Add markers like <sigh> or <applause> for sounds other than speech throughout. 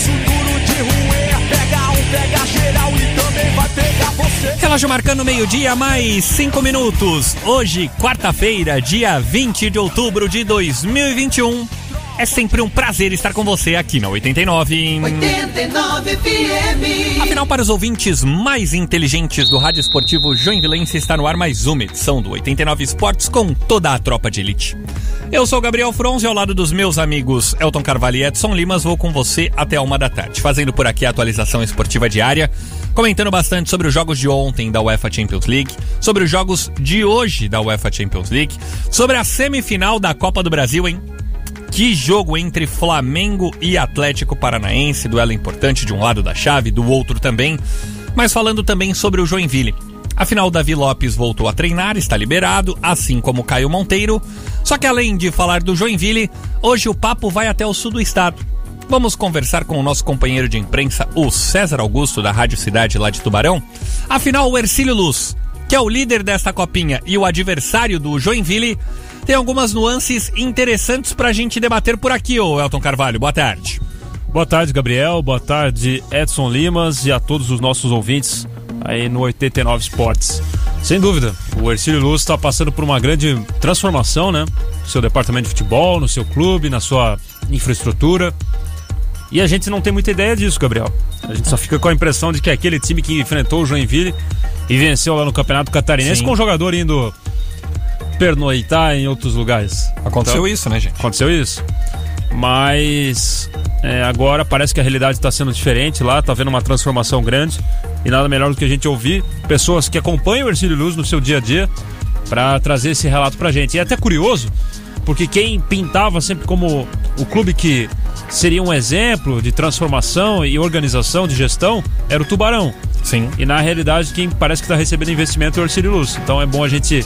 Elite, osso duro de roer. Pega um, pega geral e também vai pegar você. Relógio marcando meio-dia, mais cinco minutos. Hoje, quarta-feira, dia 20 de outubro de 2021. É sempre um prazer estar com você aqui na 89. 89 FM. Afinal, para os ouvintes mais inteligentes do Rádio Esportivo Joinvilense, está no ar mais uma edição do 89 Esportes com toda a tropa de elite. Eu sou Gabriel Fronze ao lado dos meus amigos Elton Carvalho e Edson Limas, vou com você até uma da tarde, fazendo por aqui a atualização esportiva diária, comentando bastante sobre os jogos de ontem da UEFA Champions League, sobre os jogos de hoje da UEFA Champions League, sobre a semifinal da Copa do Brasil, hein? Que jogo entre Flamengo e Atlético Paranaense, duelo importante de um lado da chave, do outro também. Mas falando também sobre o Joinville. Afinal, Davi Lopes voltou a treinar, está liberado, assim como Caio Monteiro. Só que além de falar do Joinville, hoje o papo vai até o sul do estado. Vamos conversar com o nosso companheiro de imprensa, o César Augusto, da Rádio Cidade lá de Tubarão. Afinal, o Ercílio Luz, que é o líder desta copinha e o adversário do Joinville, tem algumas nuances interessantes pra gente debater por aqui, ô Elton Carvalho. Boa tarde. Boa tarde, Gabriel. Boa tarde, Edson Limas e a todos os nossos ouvintes aí no 89 Esportes. Sem dúvida, o Ercílio Luz está passando por uma grande transformação, né? No seu departamento de futebol, no seu clube, na sua infraestrutura. E a gente não tem muita ideia disso, Gabriel. A gente só fica com a impressão de que aquele time que enfrentou o Joinville e venceu lá no Campeonato Catarinense Sim. com o jogador indo pernoitar em outros lugares. Aconteceu Então, isso, né, gente? Aconteceu isso. Mas é, agora parece que a realidade está sendo diferente lá, tá vendo uma transformação grande. E nada melhor do que a gente ouvir pessoas que acompanham o Ercílio Luz no seu dia a dia para trazer esse relato pra gente. E é até curioso, porque quem pintava sempre como o clube que seria um exemplo de transformação e organização de gestão era o Tubarão. Sim. E na realidade, quem parece que está recebendo investimento é o Ercílio Luz. Então é bom a gente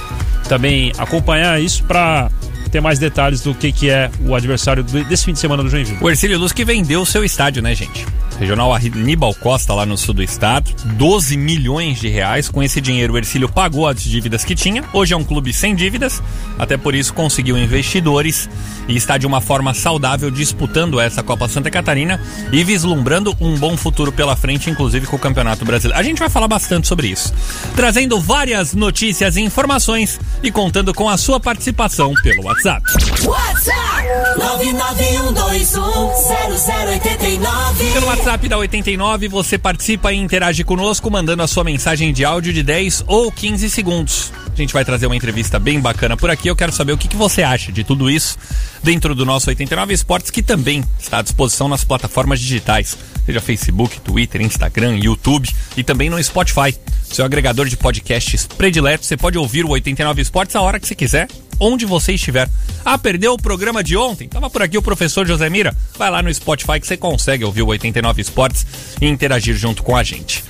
também acompanhar isso para ter mais detalhes do que, que é o adversário desse fim de semana do Joinville. O Ercílio Luz que vendeu o seu estádio, né, gente? Regional Aníbal Costa, lá no sul do estado. 12 milhões de reais. Com esse dinheiro, o Ercílio pagou as dívidas que tinha. Hoje é um clube sem dívidas. Até por isso conseguiu investidores e está de uma forma saudável disputando essa Copa Santa Catarina e vislumbrando um bom futuro pela frente, inclusive com o Campeonato Brasileiro. A gente vai falar bastante sobre isso. Trazendo várias notícias e informações e contando com a sua participação pelo WhatsApp. WhatsApp 991210089. Pelo WhatsApp da 89, você participa e interage conosco, mandando a sua mensagem de áudio de 10 ou 15 segundos. A gente vai trazer uma entrevista bem bacana por aqui. Eu quero saber o que, que você acha de tudo isso dentro do nosso 89 Esportes, que também está à disposição nas plataformas digitais, seja Facebook, Twitter, Instagram, YouTube e também no Spotify. Seu agregador de podcasts predileto, você pode ouvir o 89 Esportes a hora que você quiser, onde você estiver. Ah, perdeu o programa de ontem? Tava por aqui o professor José Mira. Vai lá no Spotify que você consegue ouvir o 89 Esportes e interagir junto com a gente.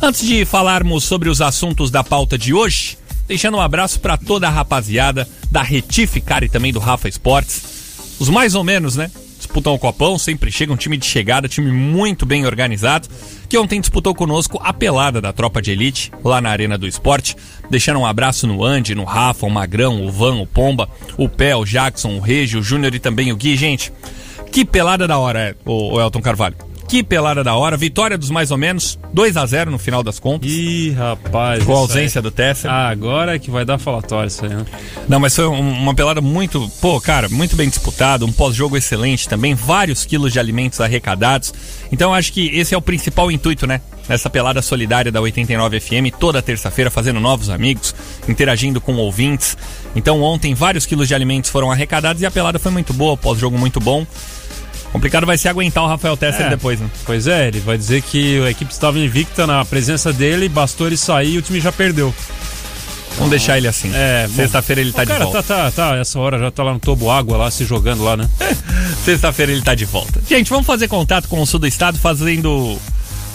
Antes de falarmos sobre os assuntos da pauta de hoje, deixando um abraço para toda a rapaziada da Retificar e também do Rafa Esportes. Os mais ou menos, né? Disputam o Copão, sempre chega um time de chegada, time muito bem organizado, que ontem disputou conosco a pelada da tropa de elite, lá na Arena do Esporte. Deixando um abraço no Andy, no Rafa, o Magrão, o Van, o Pomba, o Pé, o Jackson, o Regi, o Júnior e também o Gui. Gente, que pelada da hora, é, o Elton Carvalho. Que pelada da hora. Vitória dos mais ou menos, 2 a 0 no final das contas. Ih, rapaz. Com a ausência do Tesser. aí. Ah, agora é que vai dar falatório isso aí, né? Não, mas foi um- uma pelada muito, pô, cara, muito bem disputada, um pós-jogo excelente também, vários quilos de alimentos arrecadados. Então acho que esse é o principal intuito, né? Nessa pelada solidária da 89 FM, toda terça-feira, fazendo novos amigos, interagindo com ouvintes. Então ontem vários quilos de alimentos foram arrecadados e a pelada foi muito boa, o pós-jogo muito bom. Complicado vai ser aguentar o Rafael Tesser É. depois, né? Pois é, ele vai dizer que a equipe estava invicta na presença dele, bastou ele sair e o time já perdeu. Vamos deixar ele assim. É. Sexta-feira ele tá de cara volta. tá, tá, tá, essa hora já tá lá no tobo água lá, se jogando lá, né? <laughs> Sexta-feira ele tá de volta. Gente, vamos fazer contato com o sul do estado, fazendo.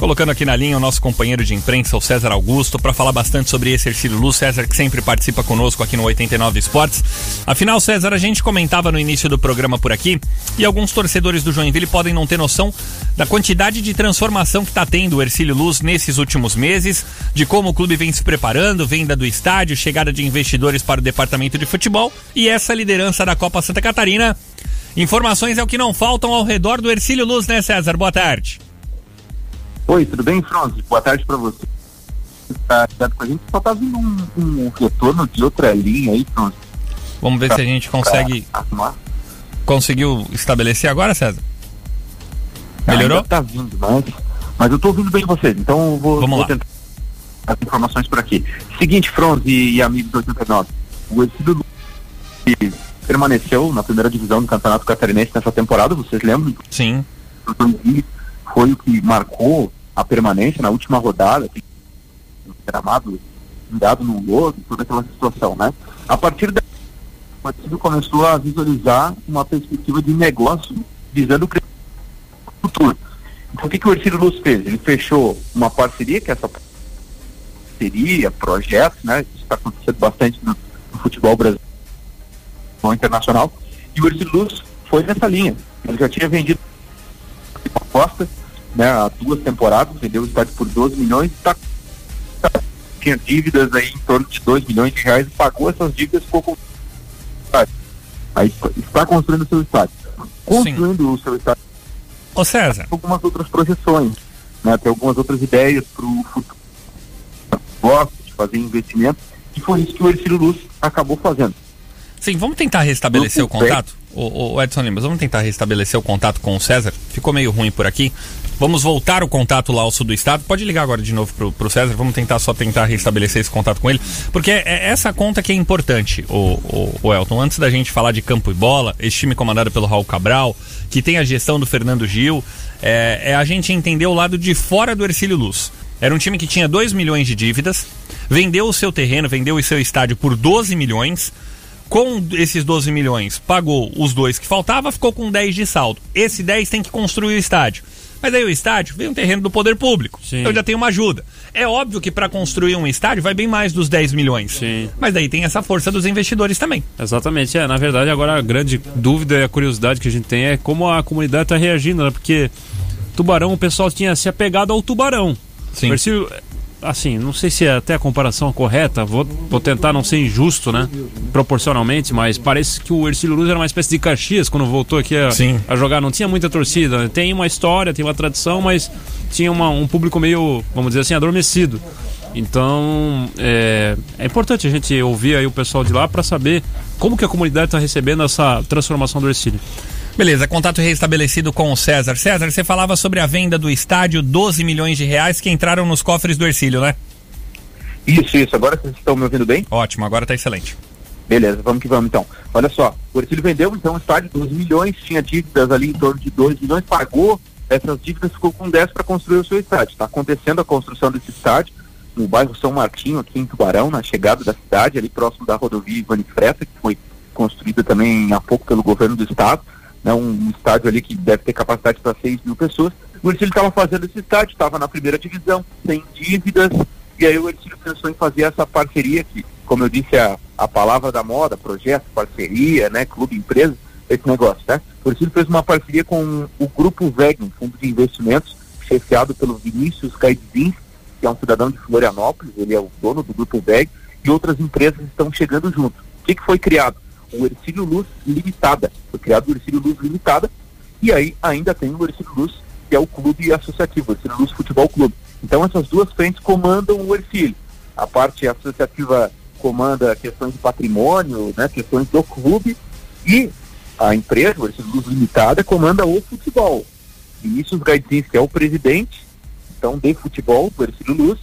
Colocando aqui na linha o nosso companheiro de imprensa, o César Augusto, para falar bastante sobre esse Ercílio Luz. César, que sempre participa conosco aqui no 89 Esportes. Afinal, César, a gente comentava no início do programa por aqui e alguns torcedores do Joinville podem não ter noção da quantidade de transformação que está tendo o Ercílio Luz nesses últimos meses, de como o clube vem se preparando, venda do estádio, chegada de investidores para o departamento de futebol e essa liderança da Copa Santa Catarina. Informações é o que não faltam ao redor do Ercílio Luz, né, César? Boa tarde. Oi, tudo bem, Franzi? Boa tarde para você. Tá ligado com a gente? Só tá vindo um, um retorno de outra linha aí, Franzi. Vamos ver se a gente consegue. Pra. Conseguiu estabelecer agora, César? Melhorou? Ainda tá vindo, mas, mas eu tô ouvindo bem vocês, então eu vou, Vamos vou lá. tentar as informações por aqui. Seguinte, Franz e, amigos do 89, o que permaneceu na primeira divisão do Campeonato Catarinense nessa temporada, vocês lembram? Sim. Foi o que marcou a permanência na última rodada, gramado virado no lodo, toda aquela situação, né? A partir daí, o Ercílio começou a visualizar uma perspectiva de negócio visando o futuro. Então, o que, que o Ercílio Luz fez? Ele fechou uma parceria, que é essa parceria, projeto, né? Isso está acontecendo bastante no, no futebol brasileiro, no internacional. E o Ercílio Luz foi nessa linha. Ele já tinha vendido a Costa, né? Há duas temporadas, vendeu o estádio por 12 milhões e tá, tinha dívidas aí em torno de 2 milhões de reais pagou essas dívidas e ficou com o estádio. Aí está construindo o seu estádio. Construindo o seu estádio Ô César, algumas outras projeções, né? Tem algumas outras ideias para o futuro. Gosto de fazer investimento e foi isso que o Ercílio Luz acabou fazendo. sim, vamos tentar restabelecer o contato? O, o Edson Lima, vamos tentar restabelecer o contato com o César? Ficou meio ruim por aqui. Vamos voltar o contato lá ao sul do estado. Pode ligar agora de novo pro, pro César. Vamos tentar só tentar restabelecer esse contato com ele. Porque é essa conta que é importante, o, o, o Elton. Antes da gente falar de campo e bola, esse time comandado pelo Raul Cabral, que tem a gestão do Fernando Gil, é, é a gente entender o lado de fora do Ercílio Luz. Era um time que tinha 2 milhões de dívidas, vendeu o seu terreno, vendeu o seu estádio por 12 milhões. Com esses 12 milhões, pagou os dois que faltava, ficou com 10 de saldo. Esse 10 tem que construir o estádio. Mas aí o estádio vem um terreno do poder público. Sim. Então já tem uma ajuda. É óbvio que para construir um estádio vai bem mais dos 10 milhões. Sim. Mas daí tem essa força dos investidores também. Exatamente, é. Na verdade, agora a grande dúvida e a curiosidade que a gente tem é como a comunidade está reagindo, né? Porque Tubarão, o pessoal tinha se apegado ao Tubarão. Sim. Assim, não sei se é até a comparação correta, vou, vou tentar não ser injusto, né? Proporcionalmente, mas parece que o Ercílio Luz era uma espécie de Caxias quando voltou aqui a, Sim. a jogar. Não tinha muita torcida, tem uma história, tem uma tradição, mas tinha uma- um público meio, vamos dizer assim, adormecido. Então, é, é importante a gente ouvir aí o pessoal de lá para saber como que a comunidade está recebendo essa transformação do Ercílio. Beleza, contato restabelecido com o César. César, você falava sobre a venda do estádio, 12 milhões de reais que entraram nos cofres do Ercílio, né? Isso, isso. Agora vocês estão me ouvindo bem? Ótimo, agora tá excelente. Beleza, vamos que vamos então. Olha só, o Ercílio vendeu então o estádio 12 milhões, tinha dívidas ali em torno de 2 milhões, pagou essas dívidas, ficou com 10 para construir o seu estádio. Está acontecendo a construção desse estádio no bairro São Martinho, aqui em Tubarão, na chegada da cidade, ali próximo da rodovia Ivani Freta, que foi construída também há pouco pelo governo do estado, né, um estádio ali que deve ter capacidade para 6 mil pessoas. O Ercílio estava fazendo esse estádio, estava na primeira divisão, sem dívidas, e aí o Ercílio pensou em fazer essa parceria que, como eu disse, é a, a palavra da moda, projeto, parceria, né, clube, empresa, esse negócio, né? O Ercílio fez uma parceria com o Grupo VEG, um fundo de investimentos, chefiado pelo Vinícius Caidzin, que é um cidadão de Florianópolis, ele é o dono do Grupo VEG, e outras empresas estão chegando junto. O que, que foi criado? O Ercílio Luz Limitada. Foi criado o Ercílio Luz Limitada, e aí ainda tem o Ercílio Luz, que é o clube associativo, o Ercílio Luz Futebol Clube. Então essas duas frentes comandam o Ercílio. A parte associativa comanda questões de patrimônio, né, questões do clube, e a empresa, o Ercílio Luz Limitada, comanda o futebol. Vinícius que é o presidente, então, de futebol do Ercílio Luz,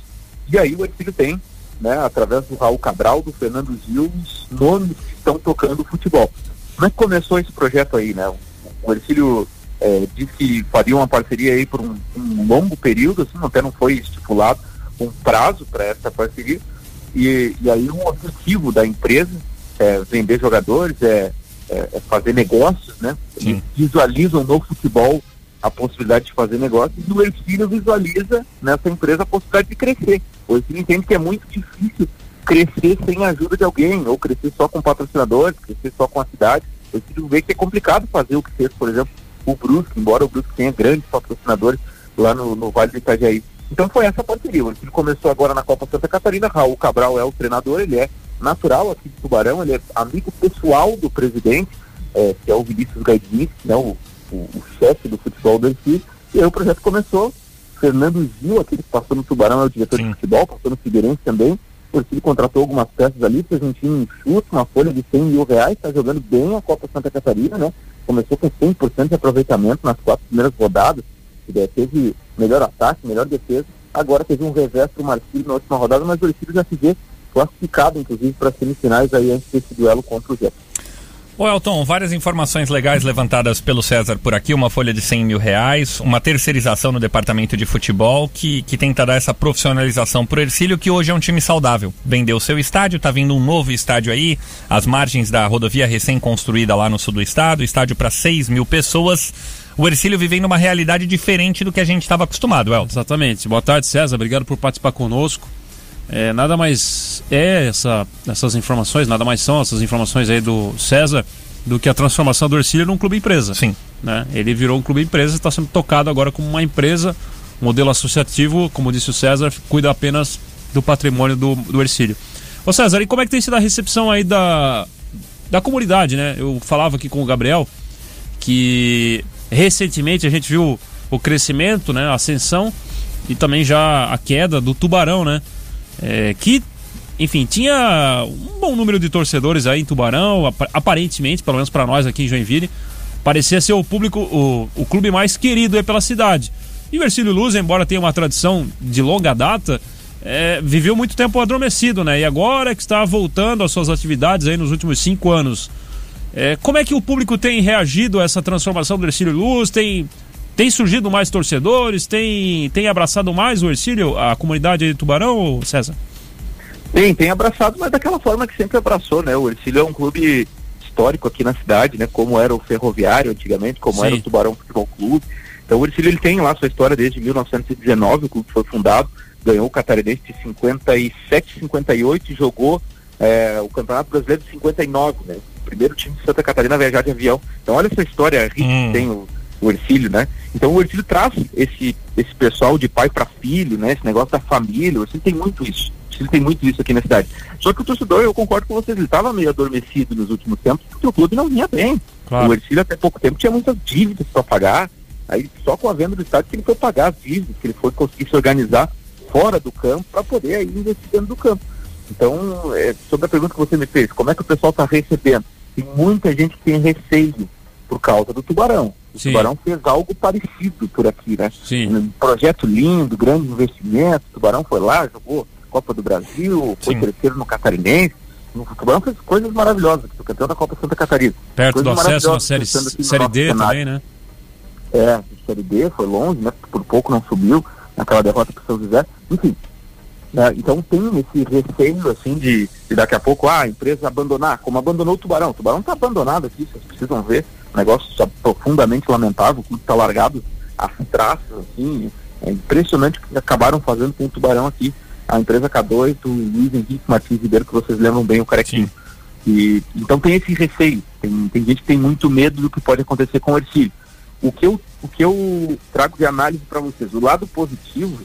e aí o Ercílio tem, né, através do Raul Cabral, do Fernando Gil, os nomes estão tocando futebol. Como é que começou esse projeto aí, né? O Ercílio eh, disse que faria uma parceria aí por um, um longo período, assim, até não foi estipulado um prazo para essa parceria, E, e aí o objetivo da empresa é vender jogadores, é, é, é fazer negócios, né? Eles visualizam no futebol a possibilidade de fazer negócios e o Ercílio visualiza nessa empresa a possibilidade de crescer. O Ercílio entende que é muito difícil crescer sem a ajuda de alguém, ou crescer só com patrocinadores, crescer só com a cidade. O Ercílio vê que é complicado fazer o que fez, por exemplo, o Brusque, embora o Brusque tenha grandes patrocinadores lá no, no Vale do Itajaí. Então foi essa parceria. O Ercílio começou agora na Copa Santa Catarina, Raul Cabral é o treinador, ele é natural aqui de Tubarão, ele é amigo pessoal do presidente, é, que é o Vinícius Gaidinic, né, o, o, o chefe do futebol do Ercílio, e aí o projeto começou, Fernando Gil, aquele que passou no Tubarão, é o diretor Sim. de futebol, passou no Figueirense também, o Ercílio contratou algumas peças ali, fez um time enxuto, uma folha de 100 mil reais, está jogando bem a Copa Santa Catarina, né, começou com 100% de aproveitamento nas quatro primeiras rodadas, teve melhor ataque, melhor defesa, agora teve um revés para o Marcílio na última rodada, mas o Ercílio já se vê classificado, inclusive, para as semifinais aí antes desse duelo contra o Jets. Ô Elton, várias informações legais levantadas pelo César por aqui, uma folha de 100 mil reais, uma terceirização no departamento de futebol que, que tenta dar essa profissionalização pro Ercílio, que hoje é um time saudável. Vendeu seu estádio, tá vindo um novo estádio aí, às margens da rodovia recém-construída lá no sul do estado, estádio para 6 mil pessoas. O Ercílio vivendo uma realidade diferente do que a gente estava acostumado, Elton. Exatamente. Boa tarde, César. Obrigado por participar conosco. É, nada mais é essa, essas informações, nada mais são essas informações aí do César do que a transformação do Ercílio num clube empresa. Sim. Né? Ele virou um clube empresa e está sendo tocado agora como uma empresa, um modelo associativo, como disse o César, cuida apenas do patrimônio do, do Ercílio. Ô César, e como é que tem sido a recepção aí da, da comunidade, né? Eu falava aqui com o Gabriel que recentemente a gente viu o crescimento, né, a ascensão e também já a queda do Tubarão, né? É, que, enfim, tinha um bom número de torcedores aí em Tubarão, ap- aparentemente, pelo menos para nós aqui em Joinville, parecia ser o público, o, o clube mais querido aí pela cidade. E o Ercílio Luz, embora tenha uma tradição de longa data, é, viveu muito tempo adormecido, né? E agora que está voltando às suas atividades aí nos últimos cinco anos. É, como é que o público tem reagido a essa transformação do Ercílio Luz? Tem, tem surgido mais torcedores? Tem, tem abraçado mais o Ercílio, a comunidade de Tubarão, César? Tem, tem abraçado, mas daquela forma que sempre abraçou, né? O Ercílio é um clube histórico aqui na cidade, né? Como era o Ferroviário antigamente, como Sim. era o Tubarão Futebol Clube. Então o Ercílio ele tem lá sua história desde 1919, o clube foi fundado, ganhou o Catarinense de 57, 58 e jogou eh, o Campeonato Brasileiro de 59, né? O primeiro time de Santa Catarina a viajar de avião. Então olha essa história rica Hum. que tem o, o Ercílio, né? Então o Ercílio traz esse, esse pessoal de pai para filho, né? Esse negócio da família, o Ercílio tem muito isso. O Ercílio tem muito isso aqui na cidade. Só que o torcedor, eu concordo com vocês, ele estava meio adormecido nos últimos tempos, porque o clube não vinha bem. Claro. O Ercílio até pouco tempo tinha muitas dívidas para pagar. Aí só com a venda do estádio que ele foi pagar as dívidas, que ele foi conseguir se organizar fora do campo para poder aí investir dentro do campo. Então, é, sobre a pergunta que você me fez, como é que o pessoal está recebendo? Tem muita gente que tem receio por causa do Tubarão. O Sim. Tubarão fez algo parecido por aqui, né? Sim. Um projeto lindo, grande investimento. O Tubarão foi lá, jogou Copa do Brasil, foi Sim. terceiro no Catarinense. O Tubarão fez coisas maravilosas, foi campeão da Copa Santa Catarina. Perto do Coisas acesso na série, no série D cenário. também, né? É, Série D foi longe, né? Por pouco não subiu naquela derrota para São José. Enfim, né, então tem esse receio, assim, de, de daqui a pouco ah, a empresa abandonar, como abandonou o Tubarão. O Tubarão está abandonado aqui, vocês precisam ver. Negócio profundamente lamentável, o clube está largado às traças, assim. É impressionante o que acabaram fazendo com o Tubarão aqui. A empresa K2, o Luiz Henrique Martins Ribeiro, que vocês lembram bem, o carequinho. E, então tem esse receio. Tem, tem gente que tem muito medo do que pode acontecer com o Ercílio. O que eu, o que eu trago de análise para vocês, o lado positivo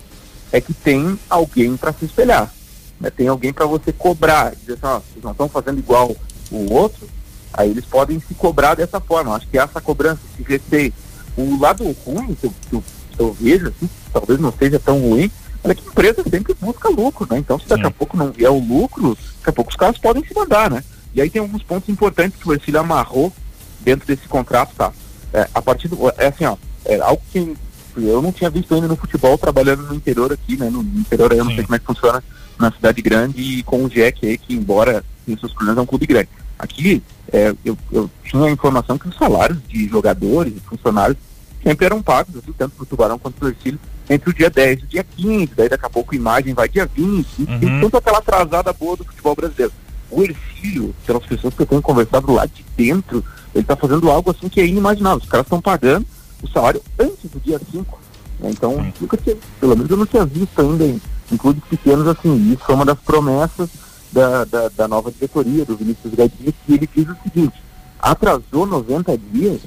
é que tem alguém para se espelhar. né? Tem alguém para você cobrar. Dizer assim, ó, vocês não estão fazendo igual o outro, aí eles podem se cobrar dessa forma. Acho que essa cobrança, esse receio. O lado ruim que eu, que eu, que eu vejo, assim, talvez não seja tão ruim, é que a empresa sempre busca lucro, né? Então, se daqui a Sim. pouco não vier o lucro, daqui a pouco os caras podem se mandar, né? E aí tem alguns pontos importantes que o Ercílio amarrou dentro desse contrato, tá? É, a partir do. É assim, ó, é algo que eu não tinha visto ainda no futebol trabalhando no interior aqui, né? No interior aí eu não Sim. sei como é que funciona na cidade grande e com o Jack aí, que embora tenha seus problemas, é um clube grande. Aqui, é, eu, eu tinha a informação que os salários de jogadores e funcionários sempre eram pagos, assim, tanto pro Tubarão quanto pro Ercílio, entre o dia 10 e o dia 15, daí daqui a pouco a imagem vai dia 20, e Uhum. tem toda aquela atrasada boa do futebol brasileiro. O Ercílio, pelas pessoas que eu tenho conversado lá de dentro, ele tá fazendo algo assim que é inimaginável. Os caras estão pagando o salário antes do dia 5. né? Então, nunca tinha, pelo menos eu não tinha visto ainda em, em clubes pequenos assim. Isso foi uma das promessas da, da, da nova diretoria, do Vinícius Gaidini, que ele diz o seguinte, atrasou 90 dias,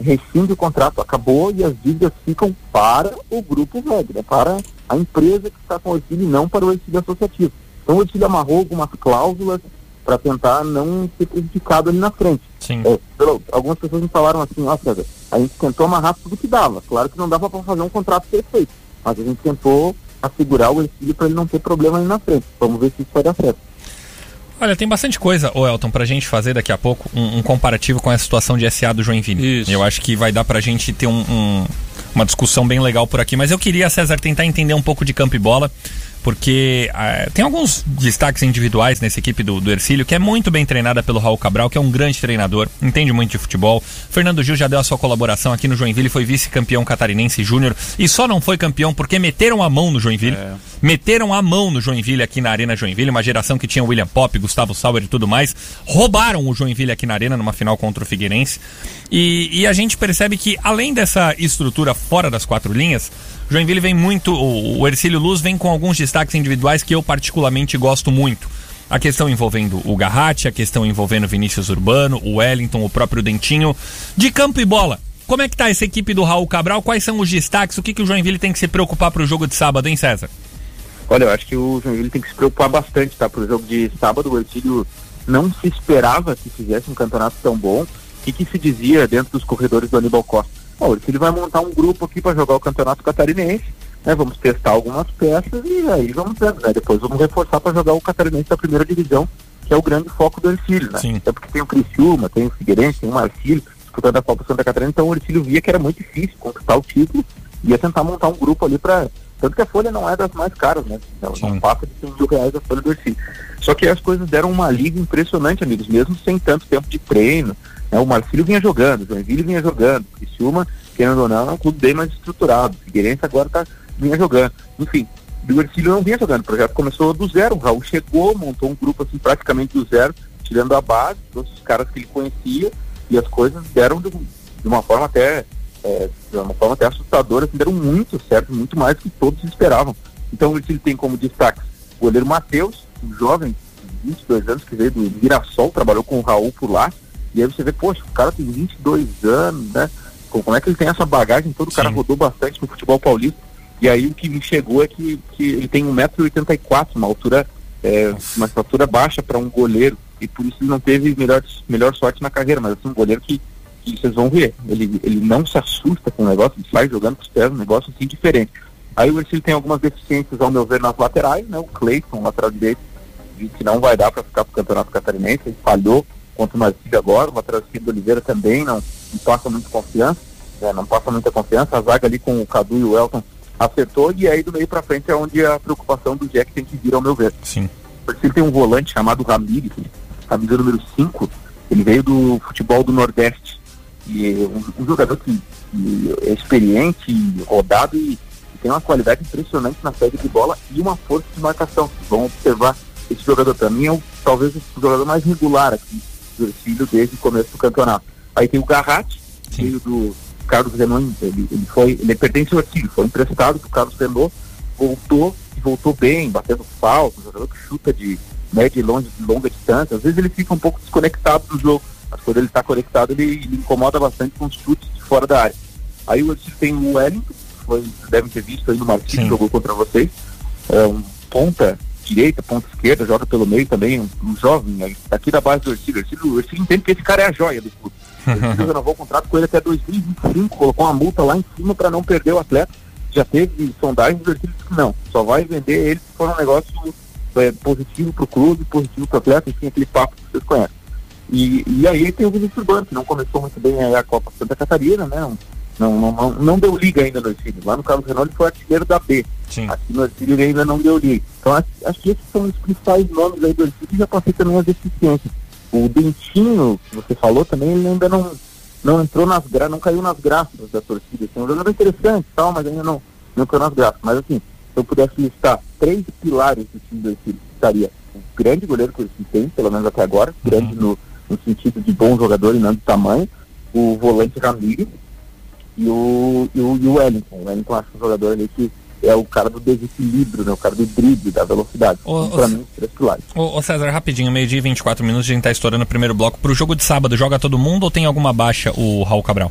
rescinde o contrato, acabou e as dívidas ficam para o grupo velho, né? para a empresa que está com o Ercílio e não para o Ercílio Associativo. Então o Ercílio amarrou algumas cláusulas para tentar não ser prejudicado ali na frente. Sim. É, pelo- algumas pessoas me falaram assim, ó César, a gente tentou amarrar tudo que dava. Claro que não dava para fazer um contrato perfeito, mas a gente tentou assegurar o Ercílio para ele não ter problema ali na frente. Vamos ver se isso vai dar certo. Olha, tem bastante coisa, ô Elton, pra gente fazer daqui a pouco um, um comparativo com a situação de SA do Joinville. Isso. Eu acho que vai dar pra gente ter um- um- uma discussão bem legal por aqui. Mas eu queria, César, tentar entender um pouco de campo e bola, porque ah, tem alguns destaques individuais nessa equipe do, do Ercílio, que é muito bem treinada pelo Raul Cabral, que é um grande treinador, entende muito de futebol. Fernando Gil já deu a sua colaboração aqui no Joinville, foi vice-campeão catarinense júnior, e só não foi campeão porque meteram a mão no Joinville. Meteram a mão no Joinville aqui na Arena Joinville, uma geração que tinha William Pop, Gustavo Sauer e tudo mais. Roubaram o Joinville aqui na Arena numa final contra o Figueirense. E, e a gente percebe que, além dessa estrutura fora das quatro linhas, Joinville vem muito. O, o Ercílio Luz vem com alguns destaques individuais que eu particularmente gosto muito. A questão envolvendo o Garratti, a questão envolvendo Vinícius Urbano, o Wellington, o próprio Dentinho. De campo e bola. Como é que tá essa equipe do Raul Cabral? Quais são os destaques? O que, que o Joinville tem que se preocupar pro jogo de sábado, hein, César? Olha, eu acho que o Joinville tem que se preocupar bastante, tá? Pro jogo de sábado, o Ercílio não se esperava que fizesse um campeonato tão bom. O que, que se dizia dentro dos corredores do Aníbal Costa? Ó, o Ercílio vai montar um grupo aqui para jogar o campeonato catarinense, né? Vamos testar algumas peças e aí vamos vendo, né? Depois vamos reforçar para jogar o catarinense da primeira divisão, que é o grande foco do Ercílio, né? Sim. Até porque tem o Criciúma, tem o Figueirense, tem o Marcílio, disputando a Copa Santa Catarina, então o Ercílio via que era muito difícil conquistar o título e ia tentar montar um grupo ali para tanto que a folha não é das mais caras, né? Ela não passa de 100 mil reais a folha do Ercílio. Só que as coisas deram uma liga impressionante, amigos, mesmo sem tanto tempo de treino. Né? O Marcílio vinha jogando, o Joinville vinha jogando, o Criciúma, querendo ou não, é um clube bem mais estruturado. O Figueirense agora tá, vinha jogando. Enfim, o Ercílio não vinha jogando, o projeto começou do zero. O Raul chegou, montou um grupo assim praticamente do zero, tirando a base, todos os caras que ele conhecia, e as coisas deram de, de uma forma até é, de uma forma até assustadora, assim, deram muito certo, muito mais do que todos esperavam. Então o Ercílio tem como destaque o goleiro Matheus, um jovem de 22 anos que veio do Mirassol, trabalhou com o Raul por lá, e aí você vê, poxa, o cara tem 22 anos, né? Co- Como é que ele tem essa bagagem? Todo o cara Sim. rodou bastante no futebol paulista. E aí o que me chegou é que, que ele tem 1,84m, uma altura, é, uma estatura baixa para um goleiro, e por isso ele não teve melhor, melhor sorte na carreira, mas assim, um goleiro que, que vocês vão ver, ele, ele não se assusta com o negócio, ele sai jogando com os pés, um negócio assim diferente. Aí o Ercílio tem algumas deficiências, ao meu ver, nas laterais, né? O Cleiton, lateral direito, que não vai dar para ficar pro Campeonato Catarinense, ele falhou contra o Marcílio agora, o lateral esquerdo do Oliveira também não, não passa muita confiança, né, não passa muita confiança, a zaga ali com o Cadu e o Elton acertou, e aí do meio para frente é onde a preocupação do Jack tem que vir, ao meu ver. Sim. O Ercílio tem um volante chamado Ramires, camisa número 5, ele veio do futebol do Nordeste, e um, um jogador que, que é experiente, rodado e, e tem uma qualidade impressionante na saída de bola e uma força de marcação. Vão observar esse jogador, para mim, é o, talvez o jogador mais regular aqui Ercílio desde o começo do campeonato. Aí tem o Garratti, veio do Carlos Renault, ele, ele foi, ele pertence ao Ercílio, foi emprestado do Carlos Renault, voltou e voltou bem, batendo falta, jogador que chuta de média e longa, longa distância. Às vezes ele fica um pouco desconectado do jogo, mas quando ele está conectado, ele, ele incomoda bastante com os chutes de fora da área. Aí o Ercílio tem o Wellington, que foi, devem ter visto aí no Martins, jogou contra vocês. É um ponta direita, ponta esquerda, joga pelo meio também, um, um jovem aí, daqui da base do Ercílio. O Ercílio, entende que esse cara é a joia do clube. <laughs> O Ercílio renovou o contrato com ele até 2025, colocou uma multa lá em cima para não perder o atleta. Já teve sondagens do Ercílio disse que não, só vai vender ele se for um negócio é, positivo para o clube, positivo para o atleta, enfim, aquele papo que vocês conhecem. E, e aí tem o Vinícius Urbano, que não começou muito bem a Copa Santa Catarina, né? Não, não, não, não deu liga ainda no Ercílio. Lá no Carlos Renault ele foi artilheiro da B. Sim. Aqui no Ercílio ele ainda não deu liga. Então acho, acho que esses são os principais nomes aí do Ercílio e já passei também as deficiências. O Dentinho, que você falou também, ele ainda não, não entrou nas gra não caiu nas graças da torcida. Assim, um jogador interessante e tal, mas ainda não, não caiu nas graças. Mas assim, se eu pudesse listar três pilares do time do Ercílio, estaria o grande goleiro que o Ercílio tem, pelo menos até agora, grande no, no sentido de bom jogador e não de tamanho, o volante Ramiro e o, e o, e o Wellington. O Wellington acho um jogador ali que é o cara do desequilíbrio, né? o cara do drible, da velocidade. Ô, Então, pra mim, os três pilares. Ô, ô, César, rapidinho, meio-dia e 24 minutos, a gente tá estourando o primeiro bloco. Pro jogo de sábado, joga todo mundo ou tem alguma baixa o Raul Cabral?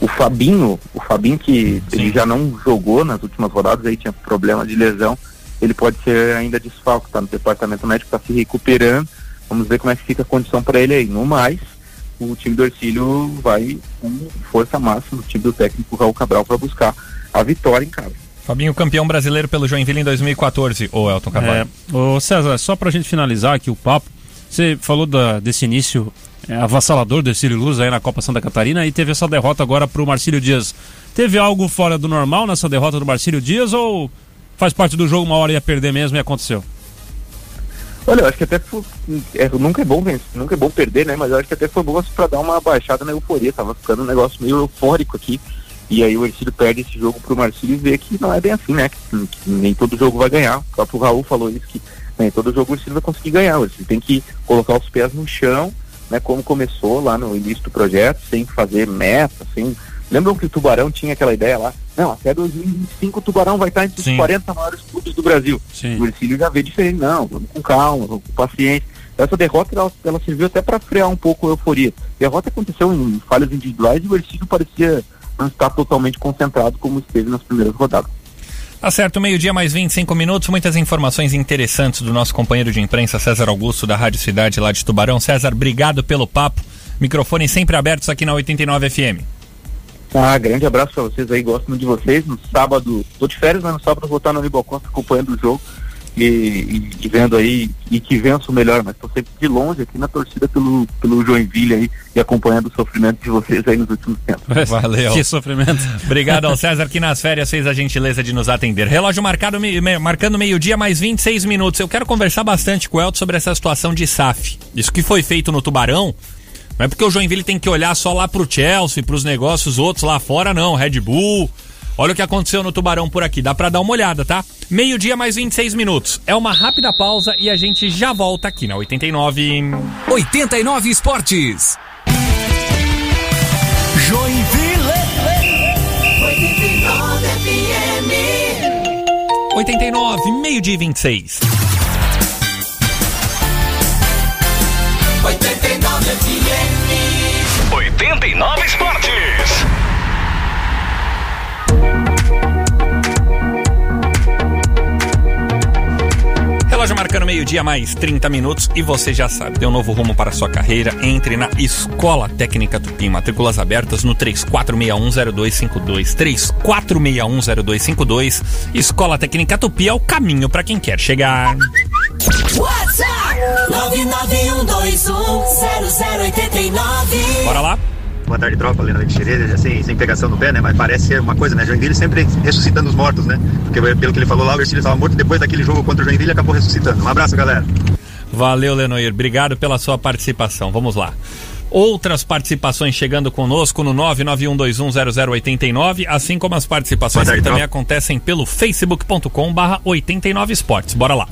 O Fabinho, o Fabinho que Sim. ele já não jogou nas últimas rodadas, aí tinha problema de lesão, ele pode ser ainda desfalque, tá no departamento médico, tá se recuperando. Vamos ver como é que fica a condição para ele aí. No mais, o time do Ercílio vai com força máxima, o time do técnico Raul Cabral para buscar a vitória em casa. Fabinho, campeão brasileiro pelo Joinville em 2014, ô Elton Carvalho. É, ô César, só pra gente finalizar aqui o papo, você falou da- desse início é, avassalador do Ercílio Luz aí na Copa Santa Catarina e teve essa derrota agora pro Marcílio Dias. Teve algo fora do normal nessa derrota do Marcílio Dias ou faz parte do jogo, uma hora ia perder mesmo e aconteceu? Olha, eu acho que até foi, é, nunca é bom vencer, nunca é bom perder, né? Mas eu acho que até foi bom para dar uma baixada na euforia. Tava ficando um negócio meio eufórico aqui. E aí o Ercílio perde esse jogo pro Marcílio e vê que não é bem assim, né? Que, que nem todo jogo vai ganhar. O próprio Raul falou isso, que nem todo jogo o Ercílio vai conseguir ganhar. Ercílio tem que colocar os pés no chão, né? Como começou lá no início do projeto, sem fazer meta, sem... Lembram que o Tubarão tinha aquela ideia lá? Não, até 2025 o Tubarão vai estar entre Sim. os 40 maiores clubes do Brasil. Sim. O Ercílio já vê diferente, não, vamos com calma, vamos com paciência. Essa derrota, ela, ela serviu até para frear um pouco a euforia. A derrota aconteceu em falhas individuais e o Ercílio parecia não estar totalmente concentrado como esteve nas primeiras rodadas. Tá certo, meio-dia mais 25 minutos, muitas informações interessantes do nosso companheiro de imprensa, César Augusto, da Rádio Cidade lá de Tubarão. César, obrigado pelo papo. Microfones sempre abertos aqui na 89 FM. Ah, grande abraço para vocês aí, gosto muito de vocês. No sábado, tô de férias, mas no sábado vou estar no Costa acompanhando o jogo e, e- e vendo aí, e que vença o melhor, mas tô sempre de longe aqui na torcida pelo, pelo Joinville aí e acompanhando o sofrimento de vocês aí nos últimos tempos. Valeu. Que sofrimento. Obrigado ao <laughs> César que nas férias fez a gentileza de nos atender. Relógio marcado, me- me- marcando meio-dia mais 26 minutos. Eu quero conversar bastante com o Elton sobre essa situação de SAF. Isso que foi feito no Tubarão. Não é porque o Joinville tem que olhar só lá pro Chelsea, pros negócios outros lá fora, não. Red Bull. Olha o que aconteceu no Tubarão por aqui. Dá pra dar uma olhada, tá? Meio-dia mais 26 minutos. É uma rápida pausa e a gente já volta aqui na 89. 89 Esportes. Joinville. 89 FM. 89, meio-dia e 26. 89 Esportes. Relógio marcando meio-dia mais 30 minutos e você já sabe, dê um novo rumo para a sua carreira. Entre na Escola Técnica Tupi, matrículas abertas no 34610252. 34610252. Escola Técnica Tupi é o caminho para quem quer chegar. WhatsApp 991210089. Bora lá? Boa tarde, tropa, Lena Teixeira, sem, sem pegação no pé, né? Mas parece ser uma coisa, né? Joinville sempre ressuscitando os mortos, né? Porque pelo que ele falou lá, o Ercílio estava morto depois daquele jogo contra o Joinville acabou ressuscitando. Um abraço, galera. Valeu, Lenoir. Obrigado pela sua participação. Vamos lá. Outras participações chegando conosco no 991210089, assim como as participações tarde, que também tropa. acontecem pelo facebook.com barra 89 esportes. Bora lá.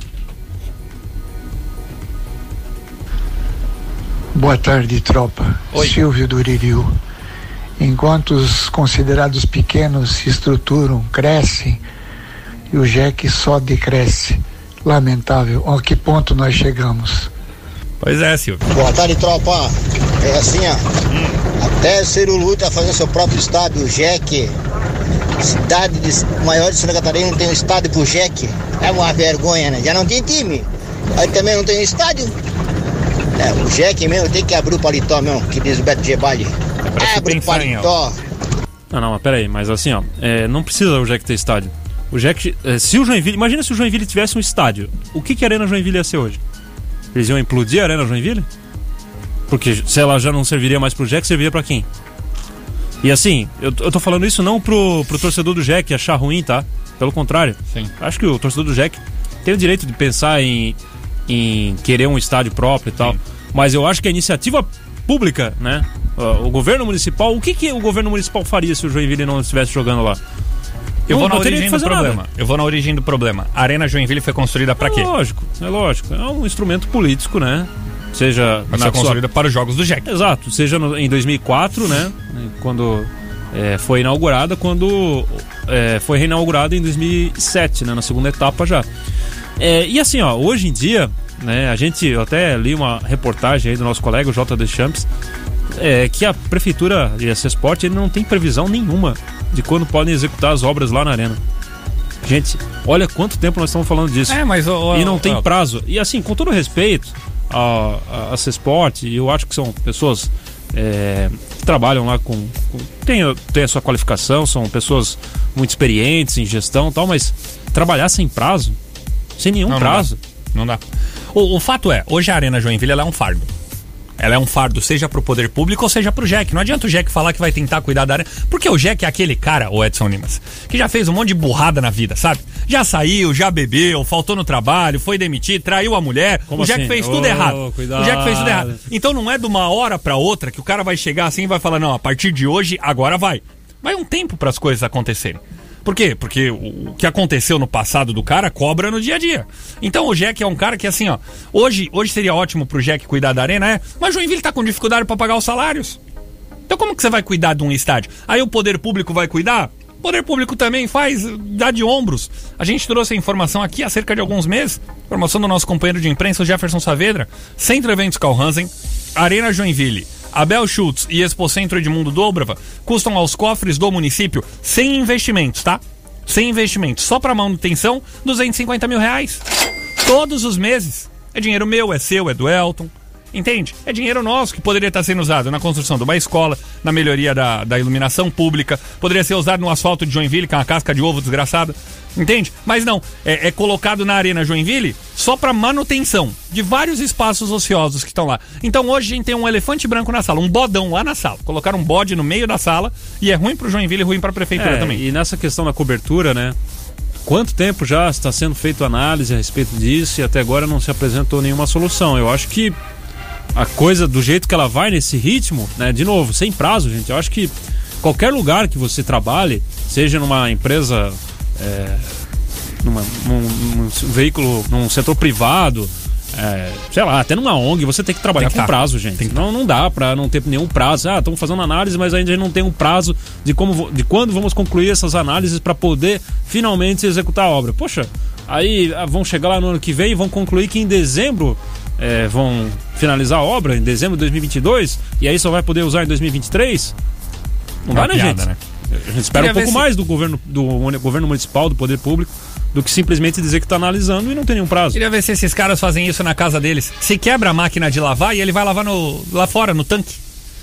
Boa tarde, tropa. Oi. Silvio do Uririu. Enquanto os considerados pequenos se estruturam, crescem, e o Jack só decresce. Lamentável. A que ponto nós chegamos? Pois é, Silvio. Boa tarde, tropa. É assim, ó. Até ser o Lu tá fazendo seu próprio estádio, o Jack. Cidade de, maior de Santa Catarina não tem um estádio pro Jack. É uma vergonha, né? Já não tem time. Aí também não tem um estádio. É, o Jack mesmo tem que abrir o paletó mesmo, que diz o Beto Gebali. se Abre o paletó. Não, não, mas peraí, mas assim, ó, é, não precisa o Jack ter estádio. O Jack, é, se o Joinville, imagina se o Joinville tivesse um estádio, o que que a Arena Joinville ia ser hoje? Eles iam implodir a Arena Joinville? Porque se ela já não serviria mais pro Jack, serviria pra quem? E assim, eu, eu tô falando isso não pro, pro torcedor do Jack achar ruim, tá? Pelo contrário. Sim. Acho que o torcedor do Jack tem o direito de pensar em, em querer um estádio próprio e tal. Mas eu acho que a iniciativa pública, né? o governo municipal, o que, que o governo municipal faria se o Joinville não estivesse jogando lá? Eu vou na não teria origem do fazer nada. problema. Eu vou na origem do problema. A Arena Joinville foi construída quê? É lógico, é lógico. É um instrumento político, né? Seja Mas na foi sua- construída para os jogos do Jack. Exato, seja no- em 2004, né? Quando é, foi inaugurada, quando é, foi reinaugurada em 2007, né? Na segunda etapa já. É, e assim, ó, hoje em dia, né? A gente, eu até li uma reportagem aí do nosso colega, o J. Deschamps, é, que a prefeitura de SS Sport ele não tem previsão nenhuma de quando podem executar as obras lá na arena. Gente, olha quanto tempo nós estamos falando disso. É, mas E não tem ó, prazo. E assim, com todo respeito a, a, a e eu acho que são pessoas é, que trabalham lá com. com tem, tem a sua qualificação, são pessoas muito experientes em gestão e tal, mas trabalhar sem prazo, sem nenhum Não, não prazo. Não dá. O, o fato é, hoje a Arena Joinville é um fardo. Ela é um fardo, seja pro poder público ou seja pro Jack. Não adianta o Jack falar que vai tentar cuidar da arena. Porque o Jack é aquele cara, o Edson Limas, que já fez um monte de burrada na vida, sabe? Já saiu, já bebeu, faltou no trabalho, foi demitido, traiu a mulher. Como o Jack assim? fez tudo Ô, errado. cuidado. O Jack fez tudo errado. Então não é de uma hora pra outra que o cara vai chegar assim e vai falar: não, a partir de hoje, agora vai. Vai um tempo para as coisas acontecerem. Por quê? Porque o que aconteceu no passado do cara cobra no dia a dia. Então o Jack é um cara que assim, ó, hoje, hoje seria ótimo pro Jack cuidar da arena, é, mas Joinville tá com dificuldade para pagar os salários. Então como que você vai cuidar de um estádio? Aí o poder público vai cuidar? O poder público também faz, dá de ombros. A gente trouxe a informação aqui há cerca de alguns meses, informação do nosso companheiro de imprensa, o Jefferson Saavedra, Centro Eventos Calhansen, Arena Joinville, Abel Schultz e Expocentro Edmundo Dobrava custam aos cofres do município sem investimentos, tá? Sem investimentos, só para manutenção, 250 mil reais. Todos os meses. É dinheiro meu, é seu, é do Elton. Entende? É dinheiro nosso que poderia estar sendo usado na construção de uma escola, na melhoria da, da iluminação pública, poderia ser usado no asfalto de Joinville, que é uma casca de ovo desgraçada. Entende? Mas não, é, é colocado na Arena Joinville só para manutenção de vários espaços ociosos que estão lá. Então hoje a gente tem um elefante branco na sala, um bodão lá na sala. Colocaram um bode no meio da sala e é ruim pro Joinville e ruim pra prefeitura É, também. E nessa questão da cobertura, né? Quanto tempo já está sendo feito análise a respeito disso e até agora não se apresentou nenhuma solução? Eu acho que a coisa do jeito que ela vai nesse ritmo, né? De novo, sem prazo, gente. Eu acho que qualquer lugar que você trabalhe, seja numa empresa, é, numa, num, num veículo, num setor privado, é, sei lá, até numa ONG, você tem que trabalhar Tem que com tá. prazo, gente. Não, não dá pra não ter nenhum prazo. Ah, estamos fazendo análise, mas ainda não tem um prazo de como de quando vamos concluir essas análises para poder finalmente executar a obra. Poxa, aí ah, vão chegar lá no ano que vem e vão concluir que em dezembro é, vão finalizar a obra, em dezembro de 2022, e aí só vai poder usar em 2023? Não É dá, né, piada, gente? né? A gente espera Queria um pouco se- mais do governo, do governo municipal, do poder público, do que simplesmente dizer que está analisando e não tem nenhum prazo. Queria ver se esses caras fazem isso na casa deles. Se quebra a máquina de lavar e ele vai lavar no, lá fora, no tanque.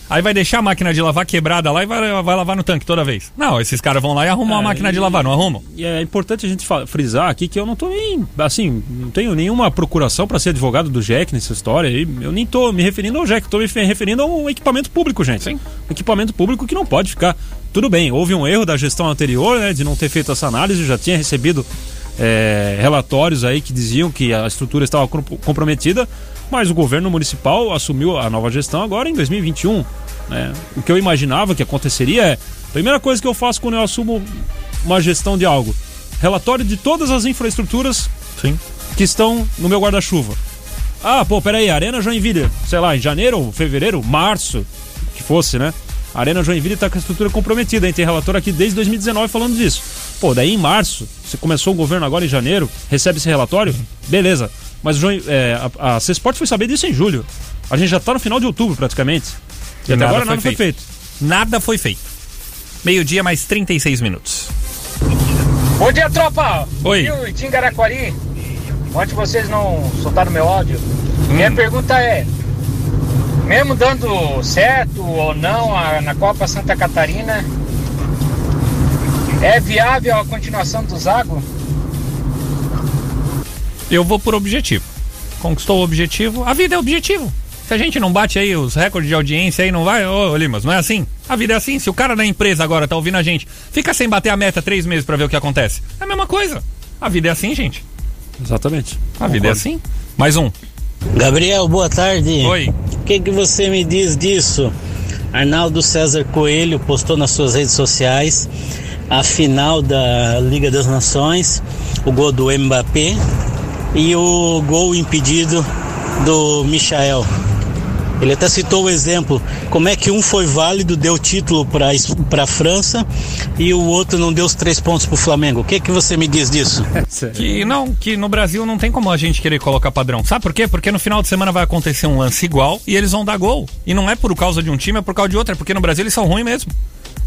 Aí vai deixar a máquina de lavar quebrada lá e vai, vai lavar no tanque toda vez. Não, esses caras vão lá e arrumam a É, máquina de e- lavar, não arrumam? E é importante a gente frisar aqui que eu não tô nem, assim, não tenho nenhuma procuração para ser advogado do Jack nessa história. Eu nem tô me referindo ao Jack, tô me fe- referindo ao equipamento público, gente. Sim. Equipamento público que não pode ficar. Tudo bem, houve um erro da gestão anterior, né, de não ter feito essa análise, já tinha recebido é, relatórios aí que diziam que a estrutura estava com- comprometida, mas o governo municipal assumiu a nova gestão agora em 2021. Né? O que eu imaginava que aconteceria é: primeira coisa que eu faço quando eu assumo uma gestão de algo, relatório de todas as infraestruturas Sim. que estão no meu guarda-chuva. Ah, pô, peraí, Arena Joinville, sei lá, em janeiro, fevereiro, março, que fosse, né? A Arena Joinville está com a estrutura comprometida, hein? Tem relatório aqui desde 2019 falando disso. Pô, daí em março, você começou o governo agora em janeiro, recebe esse relatório, beleza. Mas o Join- é, a, a C-Sport foi saber disso em julho. A gente já tá no final de outubro, praticamente. E, E até nada agora foi nada foi feito. Nada foi feito. Meio-dia mais 36 minutos. Bom dia, tropa! Oi. Rio e Tingaraquari. Ontem vocês não soltaram meu áudio. Minha pergunta é: mesmo dando certo ou não a- na Copa Santa Catarina, é viável a continuação do Zago? Eu vou por objetivo. Conquistou o objetivo. A vida é objetivo. Se a gente não bate aí os recordes de audiência aí, não vai. Ô, Limas, não é assim? A vida é assim. Se o cara da empresa agora tá ouvindo a gente, fica sem bater a meta três meses pra ver o que acontece. É a mesma coisa. A vida é assim, gente. Exatamente. A vida é assim. Mais um. Gabriel, boa tarde. Oi. O que, que você me diz disso? Arnaldo César Coelho postou nas suas redes sociais a final da Liga das Nações, o gol do Mbappé e o gol impedido do Michael. Ele até citou o exemplo, como é que um foi válido, deu título para a França e o outro não deu os três pontos para o Flamengo. O que, que você me diz disso? <laughs> Que não, que no Brasil não tem como a gente querer colocar padrão. Sabe por quê? Porque no final de semana vai acontecer um lance igual e eles vão dar gol. E não é por causa de um time, é por causa de outro. É porque no Brasil eles são ruins mesmo.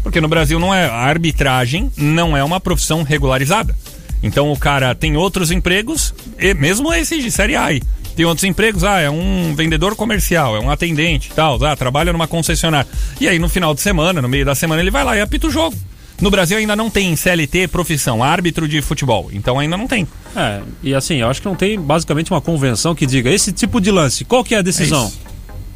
Porque no Brasil não é a arbitragem, não é uma profissão regularizada. Então o cara tem outros empregos, e mesmo esse de série A. Tem outros empregos, ah, é um vendedor comercial, é um atendente, tal, ah, trabalha numa concessionária. E aí no final de semana, no meio da semana, ele vai lá e apita o jogo. No Brasil ainda não tem CLT profissão, árbitro de futebol. Então ainda não tem. É, e assim, eu acho que não tem basicamente uma convenção que diga esse tipo de lance, qual que é a decisão? isso.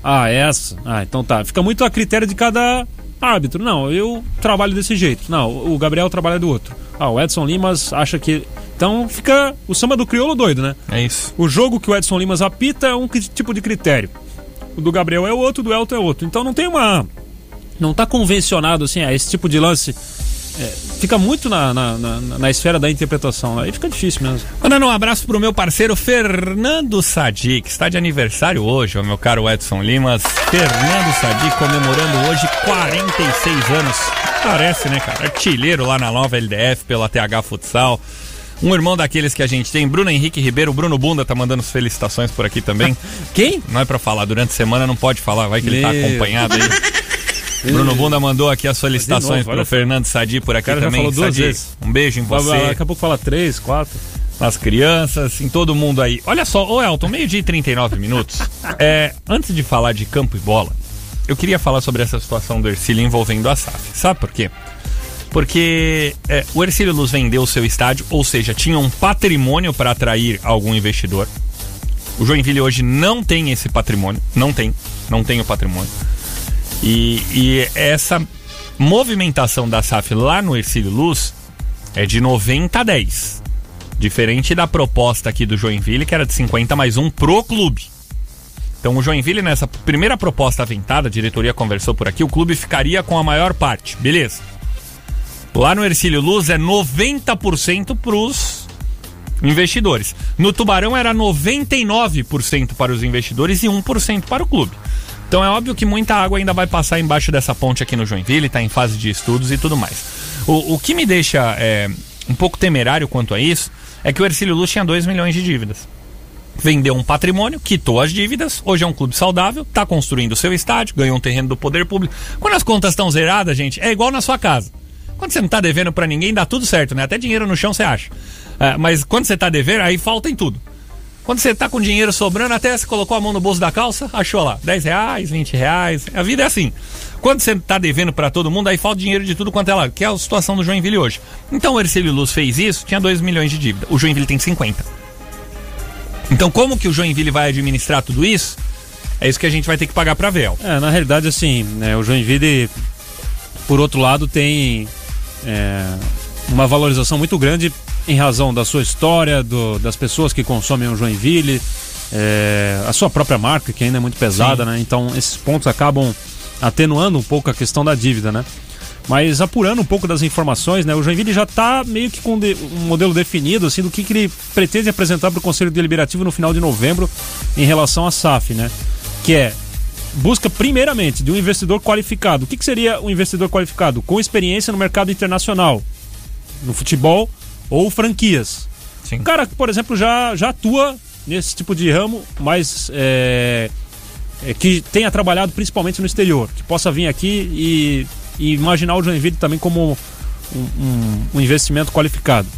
ah, essa? Ah, então tá. Fica muito a critério de cada árbitro. Não, eu trabalho desse jeito. Não, o Gabriel trabalha do outro. Ah, o Edson Limas acha que. Então fica o samba do crioulo doido, né? É isso. O jogo que o Edson Limas apita é um tipo de critério. O do Gabriel é outro, o do Elton é outro. Então não tem uma. Não tá convencionado assim, ah, esse tipo de lance. É, fica muito na, na, na, na esfera da interpretação. Aí fica difícil mesmo. Mandando um abraço pro meu parceiro Fernando Sadi, que está de aniversário hoje, o meu caro Edson Limas. Fernando Sadi comemorando hoje 46 anos. Parece, né, cara? Artilheiro lá na nova LDF pela TH Futsal. Um irmão daqueles que a gente tem, Bruno Henrique Ribeiro, Bruno Bunda tá mandando felicitações por aqui também. <laughs> Quem? Não é pra falar, durante a semana não pode falar, vai que ele tá Meu. acompanhado aí. <laughs> Bruno Bunda mandou aqui as solicitações pro olha. Fernando Sadi por aqui também. falou duas Sadi, vezes. um beijo em você Daqui a pouco fala três, quatro. nas crianças, em todo mundo aí. Olha só, ô Elton, meio-dia e 39 minutos. <laughs> É, antes de falar de campo e bola, eu queria falar sobre essa situação do Ercílio envolvendo a SAF. Sabe por quê? Porque é, o Ercílio Luz vendeu o seu estádio, ou seja, tinha um patrimônio para atrair algum investidor. O Joinville hoje não tem esse patrimônio, não tem, não tem o patrimônio. E, e essa movimentação da SAF lá no Ercílio Luz é de 90 a 10. Diferente da proposta aqui do Joinville, que era de 50 mais um pro clube. Então o Joinville, nessa primeira proposta aventada, a diretoria conversou por aqui, o clube ficaria com a maior parte. Beleza. Lá no Ercílio Luz é 90% pros investidores. No Tubarão era 99% para os investidores e 1% para o clube. Então é óbvio que muita água ainda vai passar embaixo dessa ponte aqui no Joinville, está em fase de estudos e tudo mais. O, o que me deixa é, um pouco temerário quanto a isso é que o Ercílio Luz tinha 2 milhões de dívidas. Vendeu um patrimônio, quitou as dívidas, hoje é um clube saudável, está construindo o seu estádio, ganhou um terreno do poder público. Quando as contas estão zeradas, gente, é igual na sua casa. Quando você não tá devendo pra ninguém, dá tudo certo, né? Até dinheiro no chão você acha. É, mas quando você tá devendo, aí falta em tudo. Quando você tá com dinheiro sobrando, até você colocou a mão no bolso da calça, achou lá, 10 reais, 20 reais. A vida é assim. Quando você tá devendo pra todo mundo, aí falta dinheiro de tudo quanto é lá, que é a situação do Joinville hoje. Então o Ercílio Luz fez isso, tinha 2 milhões de dívida. O Joinville tem 50. Então como que o Joinville vai administrar tudo isso? É isso que a gente vai ter que pagar pra ver. ó. É, na realidade, assim, né, o Joinville, por outro lado, tem é, uma valorização muito grande em razão da sua história, do- das pessoas que consomem o Joinville, é, a sua própria marca, que ainda é muito pesada, Sim. né? Então, esses pontos acabam atenuando um pouco a questão da dívida, né? Mas apurando um pouco das informações, né? O Joinville já está meio que com de- um modelo definido, assim, do que, que ele pretende apresentar para o Conselho Deliberativo no final de novembro em relação à SAF, né? Que é busca primeiramente de um investidor qualificado. O que, que seria um investidor qualificado? Com experiência no mercado internacional, no futebol ou franquias. Sim. Um cara que, por exemplo, já, já atua nesse tipo de ramo, mas é, é, que tenha trabalhado principalmente no exterior, que possa vir aqui e, e imaginar o Joinville também como um, um- um investimento qualificado.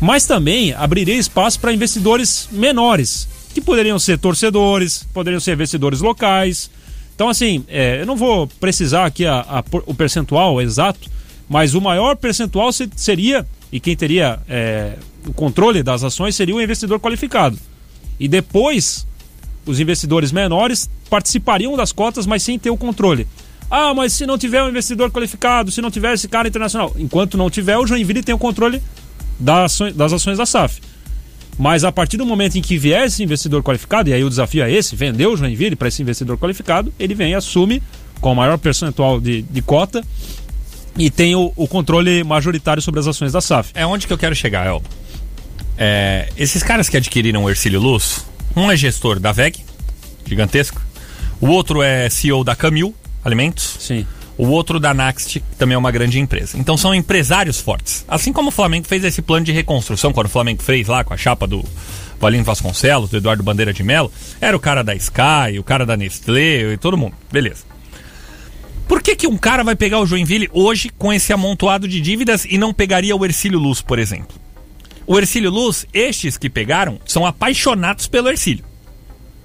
Mas também abriria espaço para investidores menores, que poderiam ser torcedores, poderiam ser investidores locais. Então, assim, é, eu não vou precisar aqui a- a o percentual exato, mas o maior percentual se- seria, e quem teria é, o controle das ações seria o investidor qualificado. E depois, os investidores menores participariam das cotas, mas sem ter o controle. Ah, mas se não tiver um investidor qualificado, se não tiver esse cara internacional. Enquanto não tiver, o Joinville tem o controle das ações, da SAF. Mas a partir do momento em que vier esse investidor qualificado, e aí o desafio é esse, vender o Joinville para esse investidor qualificado, ele vem e assume com a maior percentual de, de cota e tem o, o controle majoritário sobre as ações da SAF. É onde que eu quero chegar, Elton. É, esses caras que adquiriram o Ercílio Luz, um é gestor da VEG, gigantesco. O outro é CEO da Camil Alimentos. Sim. O outro da Naxt, que também é uma grande empresa. Então são empresários fortes. Assim como o Flamengo fez esse plano de reconstrução, quando o Flamengo fez lá com a chapa do Valinho Vasconcelos, do Eduardo Bandeira de Mello, era o cara da Sky, o cara da Nestlé e todo mundo. Beleza. Por que, que um cara vai pegar o Joinville hoje com esse amontoado de dívidas e não pegaria o Ercílio Luz, por exemplo? O Ercílio Luz, estes que pegaram, são apaixonados pelo Ercílio.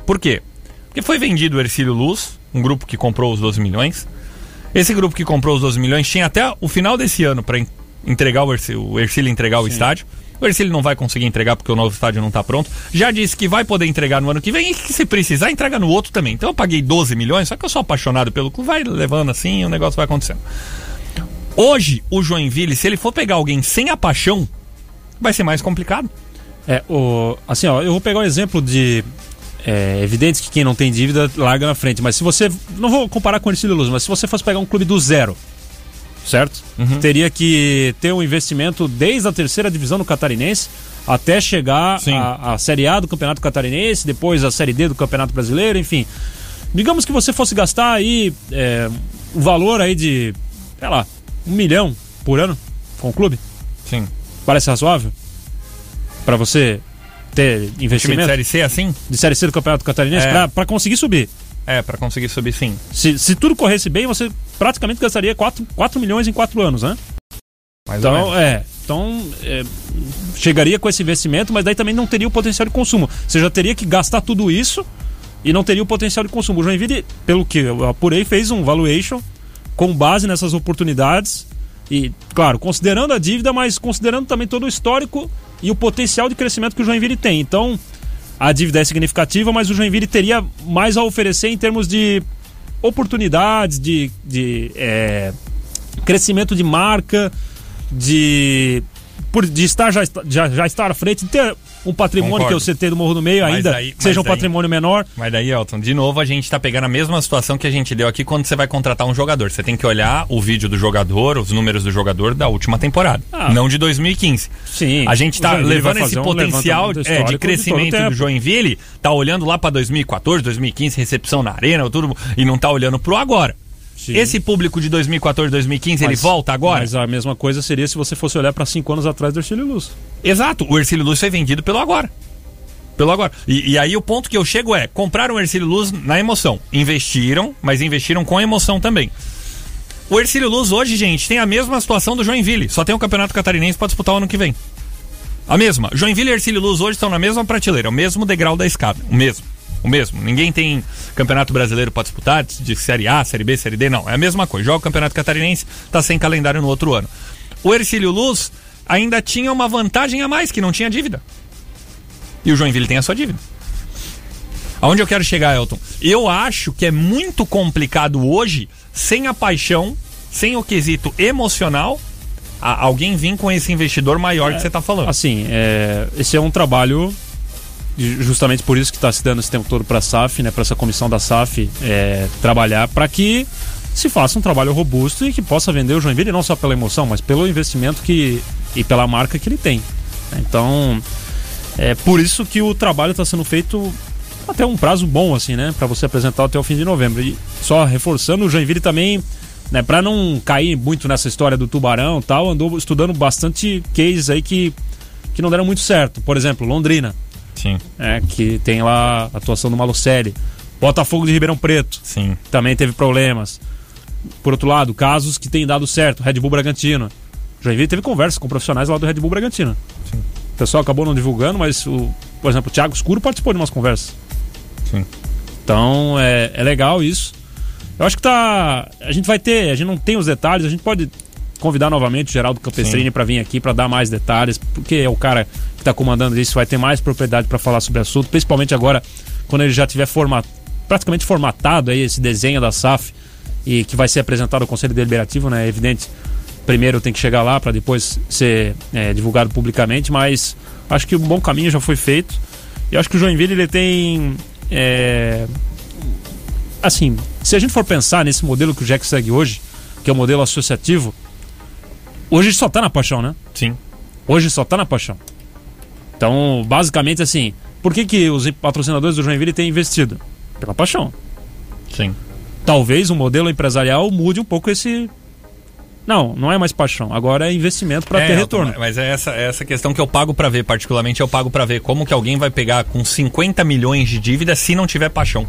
Por quê? Porque foi vendido o Ercílio Luz, um grupo que comprou os 12 milhões. Esse grupo que comprou os 12 milhões tinha até o final desse ano para entregar o Ercílio, o Ercílio entregar o estádio. O Ercílio não vai conseguir entregar porque o novo estádio não está pronto. Já disse que vai poder entregar no ano que vem e que se precisar, entrega no outro também. Então eu paguei 12 milhões, só que eu sou apaixonado pelo clube, vai levando assim o negócio vai acontecendo. Hoje, o Joinville, se ele for pegar alguém sem a paixão, vai ser mais complicado. É, o, assim, ó, eu vou pegar o exemplo de. É evidente que quem não tem dívida larga na frente, mas se você. Não vou comparar com o Ercílio Luz, mas se você fosse pegar um clube do zero, certo? Teria que ter um investimento desde a terceira divisão do Catarinense até chegar à Série A do Campeonato Catarinense, depois a Série D do Campeonato Brasileiro, enfim. Digamos que você fosse gastar aí é, um valor aí de, sei lá, um milhão por ano com o clube. Sim. Parece razoável? Pra você ter Time de investimento? Série C assim? De Série C do Campeonato Catarinense É. pra conseguir subir. É, para conseguir subir sim. Se, se tudo corresse bem, você praticamente gastaria 4, 4 milhões em 4 anos, né? Mais Então, é. Então, é, chegaria com esse investimento, mas daí também não teria o potencial de consumo. Você já teria que gastar tudo isso e não teria o potencial de consumo. O Joinville, pelo que eu apurei, fez um valuation com base nessas oportunidades e, claro, considerando a dívida, mas considerando também todo o histórico e o potencial de crescimento que o Joinville tem. Então, a dívida é significativa, mas o Joinville teria mais a oferecer em termos de oportunidades, de, de é, crescimento de marca, de por de estar já, já, já estar à frente, de ter um patrimônio Concordo. que é o CT do Morro do Meio Mas ainda, aí- que seja um mas aí- patrimônio menor. Mas daí, Elton, de novo a gente tá pegando a mesma situação que a gente deu aqui quando você vai contratar um jogador. Você tem que olhar o vídeo do jogador, os números do jogador da última temporada, Ah. não de 2015. Sim. A gente tá Joinville levando esse um potencial é, de de crescimento o do. Joinville, tá olhando lá pra 2014, 2015, recepção na arena, tudo, e não tá olhando pro agora. Esse público de 2014, 2015, ele Mas- volta agora? Mas a mesma coisa seria se você fosse olhar para cinco anos atrás do Ercílio Luz. Exato, o Ercílio Luz foi vendido pelo agora. Pelo agora. E, e aí o ponto que eu chego é: compraram o Ercílio Luz na emoção. Investiram, mas investiram com emoção também. O Ercílio Luz hoje, gente, tem a mesma situação do Joinville. Só tem o Campeonato Catarinense para disputar o ano que vem. A mesma. Joinville e Ercílio Luz hoje estão na mesma prateleira, o mesmo degrau da escada. O mesmo. O mesmo. Ninguém tem Campeonato Brasileiro para disputar, de Série A, Série B, Série D, não. É a mesma coisa. Joga o Campeonato Catarinense, tá sem calendário no outro ano. O Ercílio Luz ainda tinha uma vantagem a mais, que não tinha dívida. E o Joinville tem a sua dívida. Aonde eu quero chegar, Elton? Eu acho que é muito complicado hoje, sem a paixão, sem o quesito emocional, alguém vir com esse investidor maior que você tá falando. Assim, é, esse é um trabalho justamente por isso que está se dando esse tempo todo para a SAF, né, para essa comissão da SAF é, trabalhar para que se faça um trabalho robusto e que possa vender o Joinville não só pela emoção, mas pelo investimento que e pela marca que ele tem. Então, é por isso que o trabalho está sendo feito até um prazo bom assim, né, para você apresentar até o fim de novembro. E só reforçando, o Joinville também né, para não cair muito nessa história do tubarão, tal, andou estudando bastante cases aí que que não deram muito certo. Por exemplo, Londrina, Sim. é, que tem lá a atuação do Malucelli. Botafogo de Ribeirão Preto, Sim. também teve problemas. Por outro lado, casos que têm dado certo, Red Bull Bragantino. Joinville teve conversa com profissionais lá do Red Bull Bragantino. O pessoal acabou não divulgando, mas, o, por exemplo, o Thiago Escuro participou de umas conversas. Sim. Então, é, é legal isso. Eu acho que tá. A gente vai ter, a gente não tem os detalhes, a gente pode convidar novamente o Geraldo Campestrini para vir aqui para dar mais detalhes, porque é o cara que está comandando isso, vai ter mais propriedade para falar sobre o assunto, principalmente agora quando ele já tiver forma, praticamente formatado aí esse desenho da SAF e que vai ser apresentado ao Conselho Deliberativo, né? É evidente. Primeiro tem que chegar lá para depois ser é, divulgado publicamente, mas acho que um bom caminho já foi feito. E acho que o Joinville ele tem é, assim, se a gente for pensar nesse modelo que o Jack segue hoje, que é o modelo associativo, hoje só tá na paixão, né? Sim. Hoje só tá na paixão. Então, basicamente assim, por que, que os patrocinadores do Joinville têm investido? Pela paixão. Sim. Talvez o modelo empresarial mude um pouco esse. Não, não é mais paixão. Agora é investimento para É, ter retorno. Mas é essa, é essa questão que eu pago pra ver, particularmente eu pago pra ver como que alguém vai pegar com 50 milhões de dívida se não tiver paixão.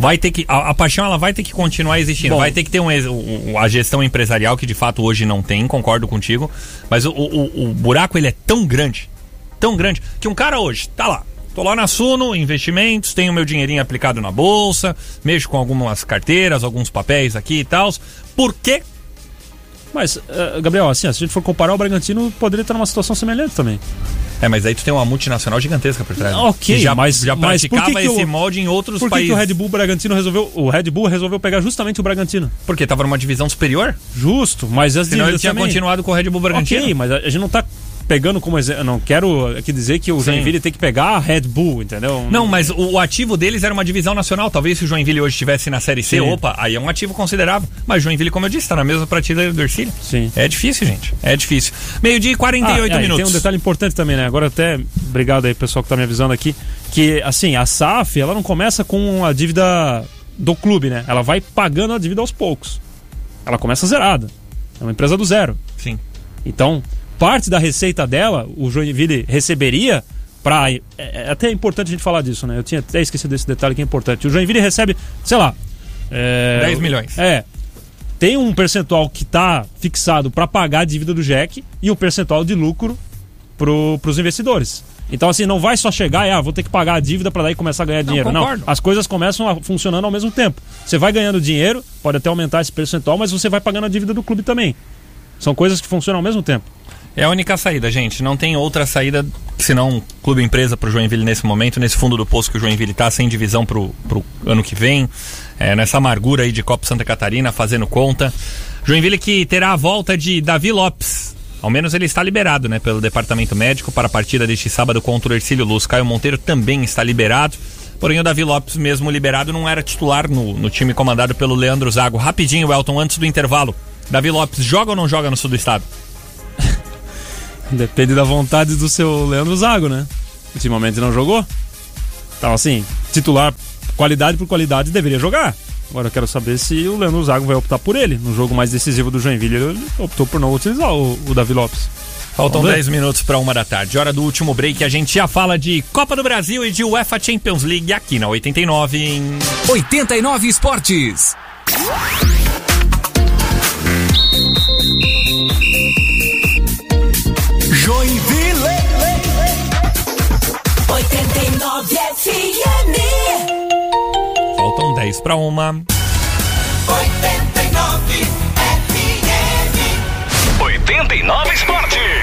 Vai ter que a, a paixão ela vai ter que continuar existindo, Bom. vai ter que ter um, um- a gestão empresarial que de fato hoje não tem, concordo contigo, mas o, o, o buraco ele é tão grande, tão grande que um cara hoje tá lá, tô lá na Suno, investimentos, tenho meu dinheirinho aplicado na bolsa, mexo com algumas carteiras, alguns papéis aqui e tal. Por quê? Mas, eh, Gabriel, assim, ó, se a gente for comparar, o Bragantino poderia estar numa situação semelhante também. É, mas aí tu tem uma multinacional gigantesca por trás. né? Ok, que já, mas- já mas por praticava que que esse o- molde em outros Por que, que países. o Red Bull Bragantino resolveu. O Red Bull resolveu pegar justamente o Bragantino? Porque tava numa divisão superior? Justo, mas as Senão ele tinha também. continuado com o Red Bull Bragantino. Ok, mas a gente não tá pegando como exemplo. Não quero aqui dizer que o Sim. Joinville tem que pegar a Red Bull, entendeu? Não, mas o, o ativo deles era uma divisão nacional. Talvez se o Joinville hoje estivesse na Série C, Sim. opa, aí é um ativo considerável. Mas Joinville, como eu disse, tá na mesma prateleira do Ercílio. Sim. É difícil, gente. É difícil. Meio-dia e 48 Ah, é, minutos. Tem um detalhe importante também, né? Agora até, obrigado aí pessoal que tá me avisando aqui, que assim, a SAF, ela não começa com a dívida do clube, né? Ela vai pagando a dívida aos poucos. Ela começa zerada. É uma empresa do zero. Sim. Então, parte da receita dela, o Joinville receberia para é, é até importante a gente falar disso, né? Eu tinha até esquecido desse detalhe que é importante. O Joinville recebe, sei lá, é, 10 milhões. É. Tem um percentual que está fixado para pagar a dívida do JEC e um percentual de lucro para os investidores. Então, assim, não vai só chegar e, ah, vou ter que pagar a dívida para daí começar a ganhar dinheiro. Não, concordo. as coisas começam a funcionando ao mesmo tempo. Você vai ganhando dinheiro, pode até aumentar esse percentual, mas você vai pagando a dívida do clube também. São coisas que funcionam ao mesmo tempo. É a única saída, gente. Não tem outra saída senão clube empresa pro Joinville nesse momento, nesse fundo do poço que o Joinville tá, sem divisão pro, pro ano que vem, é, nessa amargura aí de Copa Santa Catarina, fazendo conta. Joinville que terá a volta de Davi Lopes. Ao menos ele está liberado, né, pelo departamento médico para a partida deste sábado contra o Ercílio Luz. Caio Monteiro também está liberado. Porém, o Davi Lopes, mesmo liberado, não era titular no, no time comandado pelo Leandro Zago. Rapidinho, Elton, antes do intervalo. Davi Lopes joga ou não joga no sul do estado? Depende da vontade do seu Leandro Zago, né? Ultimamente não jogou. Então, assim, titular, qualidade por qualidade, deveria jogar. Agora eu quero saber se o Leandro Zago vai optar por ele. No jogo mais decisivo do Joinville, ele optou por não utilizar o, o Davi Lopes. Faltam Vamos ver. 10 minutos para uma da tarde. Hora do último break. A gente já fala de Copa do Brasil e de UEFA Champions League aqui na 89 em 89 Esportes. FM. Faltam 10 para uma. 89 FM. 89 Esportes.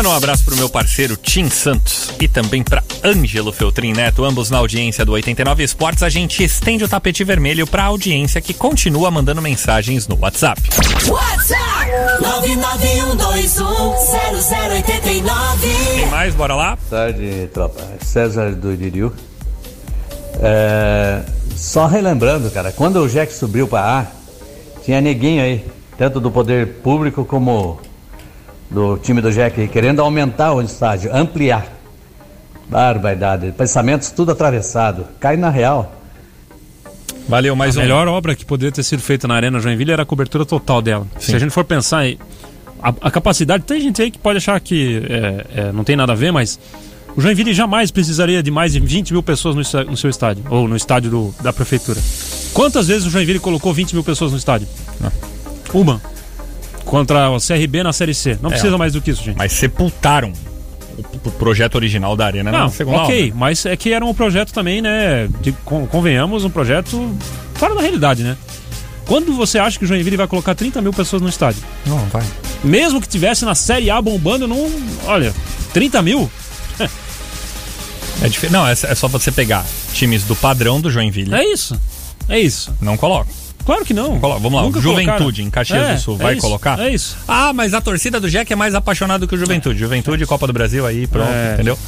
Mandando um abraço pro meu parceiro Tim Santos e também pra Ângelo Feltrin Neto, ambos na audiência do 89 Esportes. A gente estende o tapete vermelho pra audiência que continua mandando mensagens no WhatsApp. WhatsApp 991210089. Tem mais? Bora lá? Boa tarde, tropa. César do Iririu. É, só relembrando, cara, quando o Jack subiu para A, tinha neguinho aí, tanto do poder público como do time do Jack, querendo aumentar o estádio, ampliar. Barbaridade. Pensamentos tudo atravessado. Cai na real. Valeu, mais a um. melhor obra que poderia ter sido feita na Arena Joinville era a cobertura total dela. Se a gente for pensar em. A, a capacidade, tem gente aí que pode achar que é, é, não tem nada a ver, mas o Joinville jamais precisaria de mais de 20 mil pessoas no, no seu estádio, ou no estádio do- da prefeitura. Quantas vezes o Joinville colocou 20 mil pessoas no estádio? Uma. Contra o CRB na Série C. Não É. precisa mais do que isso, gente. Mas sepultaram o, o projeto original da Arena Não, na segunda ok, onda. mas é que era um projeto também, né? De, con- convenhamos, um projeto fora da realidade, né? Quando você acha que o Joinville vai colocar 30 mil pessoas no estádio? Não, vai. Mesmo que tivesse na Série A bombando, não. Olha, 30 mil? É difí- Não, é, é só você pegar times do padrão do Joinville. É isso. É isso. Não coloca. Claro que não. Colo- Vamos lá, Nunca Juventude colocaram. em Caxias É, do Sul, é vai isso, colocar? É isso. Ah, mas a torcida do Jack é mais apaixonada que o Juventude. Juventude, Copa do Brasil aí, pronto, É. entendeu?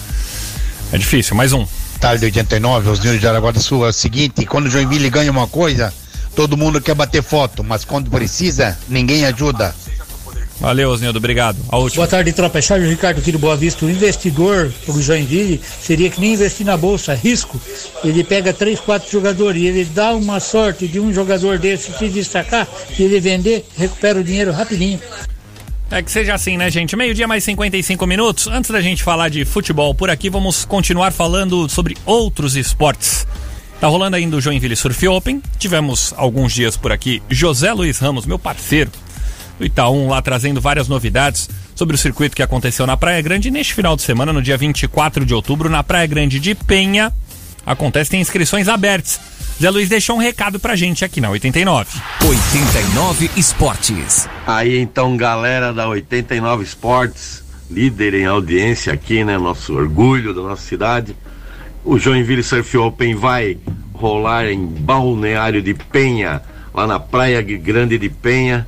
É difícil, mais um. Tarde 89, Osnildo de Araguá do Sul. É o seguinte, quando o Joinville ganha uma coisa, todo mundo quer bater foto, mas quando precisa, ninguém ajuda. Valeu, Osnildo, obrigado. A última. Boa tarde, tropa. É Charles Ricardo aqui do Boa Vista. O investidor para o Joinville seria que nem investir na bolsa, risco. Ele pega três, quatro jogadores e ele dá uma sorte de um jogador desse se destacar e ele vender, recupera o dinheiro rapidinho. É que seja assim, né, gente? Meio-dia mais 55 minutos. Antes da gente falar de futebol por aqui, vamos continuar falando sobre outros esportes. Tá rolando ainda o Joinville Surf Open. Tivemos alguns dias por aqui José Luiz Ramos, meu parceiro do Itaú, lá trazendo várias novidades sobre o circuito que aconteceu na Praia Grande. Neste final de semana, no dia 24 de outubro, na Praia Grande de Penha, acontece, tem inscrições abertas. Zé Luiz deixou um recado pra gente aqui na 89. 89 Esportes. Aí então, galera da 89 Esportes, líder em audiência aqui, né? Nosso orgulho da nossa cidade. O Joinville Surf Open vai rolar em Balneário de Penha, lá na Praia Grande de Penha.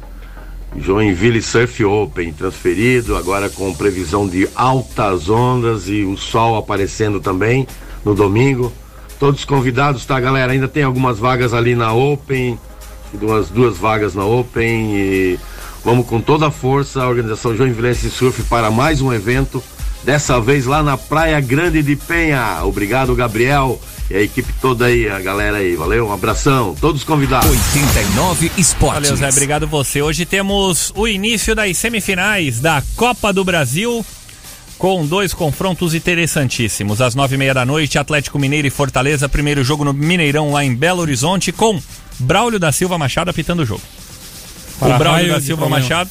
Joinville Surf Open transferido, agora com previsão de altas ondas e o sol aparecendo também no domingo. Todos convidados, tá, galera? Ainda tem algumas vagas ali na Open, duas, duas vagas na Open e vamos com toda a força a organização Joinvilense Surf para mais um evento, dessa vez lá na Praia Grande de Penha. Obrigado, Gabriel e a equipe toda aí, a galera aí. Valeu, um abração, todos convidados. 89 Esportes. Valeu, Zé. Obrigado você. Hoje temos o início das semifinais da Copa do Brasil. Com dois confrontos interessantíssimos. Às nove e meia da noite, Atlético Mineiro e Fortaleza. Primeiro jogo no Mineirão, lá em Belo Horizonte, com Braulio da Silva Machado apitando o jogo. Para o Braulio da Silva. Machado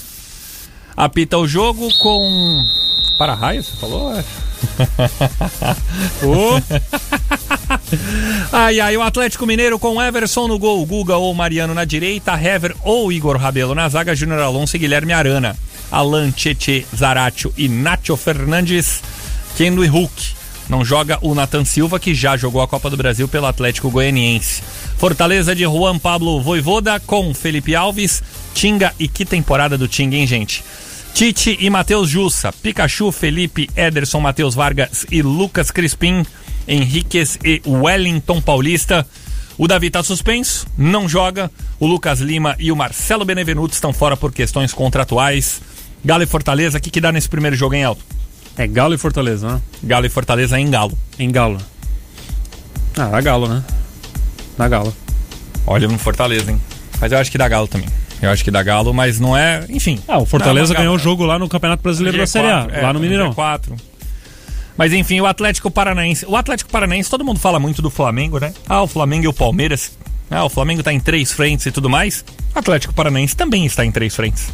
apita o jogo com. Para raio, você falou? É. <laughs> Ai, ai, o Atlético Mineiro com Everson no gol, Guga ou Mariano na direita, Hever ou Igor Rabelo na zaga, Júnior Alonso e Guilherme Arana. Alan, Tietê, Zaratio e Nacho Fernandes, Kendo e Hulk. Não joga o Nathan Silva, que já jogou a Copa do Brasil pelo Atlético Goianiense. Fortaleza de Juan Pablo Voivoda com Felipe Alves, Tinga e que temporada do Tinga, hein, gente? Tite e Matheus Jussa, Pikachu, Felipe, Ederson, Matheus Vargas e Lucas Crispim, Henriquez e Wellington Paulista. O Davi tá suspenso, não joga. O Lucas Lima e o Marcelo Benevenuto estão fora por questões contratuais. Galo e Fortaleza, o que, que dá nesse primeiro jogo, hein, Alto? É Galo e Fortaleza, né? Galo e Fortaleza em Galo. Em Galo. Ah, dá Galo, né? Dá Galo. Olha no Fortaleza, hein? Mas eu acho que dá Galo também. Eu acho que dá Galo, mas não é. Enfim. Ah, o Fortaleza ganhou o jogo lá no Campeonato Brasileiro da G4, Série A, é, lá no Mineirão. G4. Mas enfim, o Atlético Paranaense. O Atlético Paranaense, todo mundo fala muito do Flamengo, né? Ah, o Flamengo e o Palmeiras. Ah, o Flamengo tá em três frentes e tudo mais. O Atlético Paranaense também está em três frentes.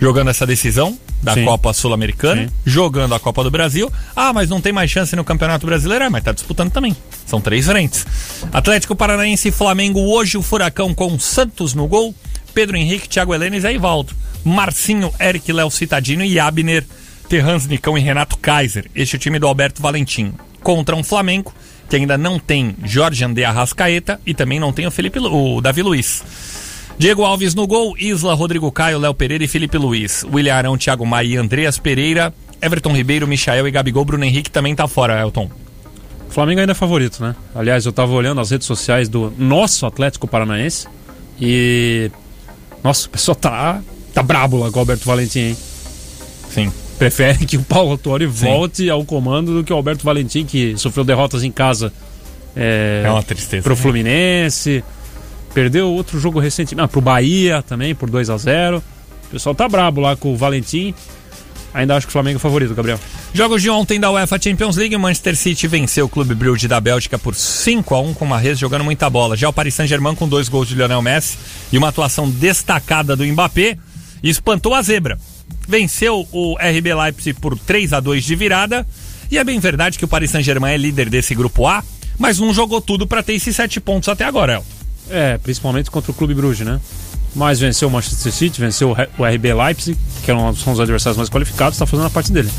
Jogando essa decisão da Sim. Copa Sul-Americana, jogando a Copa do Brasil. Ah, mas não tem mais chance no Campeonato Brasileiro, é, mas tá disputando também. São três frentes. Atlético Paranaense e Flamengo hoje o Furacão com Santos no gol, Pedro Henrique, Thiago Helena e Zé Ivaldo. Marcinho, Eric, Léo Citadino e Abner, Terrans Nicão e Renato Kaiser. Este é o time do Alberto Valentim. Contra um Flamengo que ainda não tem Jorge André Arrascaeta e também não tem o, Felipe, o Davi Luiz. Diego Alves no gol, Isla, Rodrigo Caio, Léo Pereira e Felipe Luiz. William Arão, Thiago Maia e Andreas Pereira. Everton Ribeiro, Michael e Gabigol. Bruno Henrique também tá fora, Elton. O Flamengo ainda é favorito, né? Aliás, eu tava olhando as redes sociais do nosso Atlético Paranaense e. Nossa, o pessoal tá, tá brabo lá com o Alberto Valentim, hein? Sim. Prefere que o Paulo Autori volte ao comando do que o Alberto Valentim, que sofreu derrotas em casa. É, É uma tristeza, Pro né? Fluminense. Perdeu outro jogo recentemente. Ah, pro Bahia também, por 2 a 0 O pessoal tá brabo lá com o Valentim. Ainda acho que o Flamengo é favorito, Gabriel. Jogos de ontem da UEFA Champions League, o Manchester City venceu o Clube Brugge da Bélgica por 5 a 1 com uma res jogando muita bola. Já o Paris Saint-Germain com dois gols de Lionel Messi e uma atuação destacada do Mbappé espantou a zebra. Venceu o RB Leipzig por 3 a 2 de virada. E é bem verdade que o Paris Saint-Germain é líder desse grupo A, mas não jogou tudo para ter esses sete pontos até agora, El. É, principalmente contra o Clube Bruges, né? Mas venceu o Manchester City, venceu o RB Leipzig, que é são os adversários mais qualificados, está fazendo a parte dele.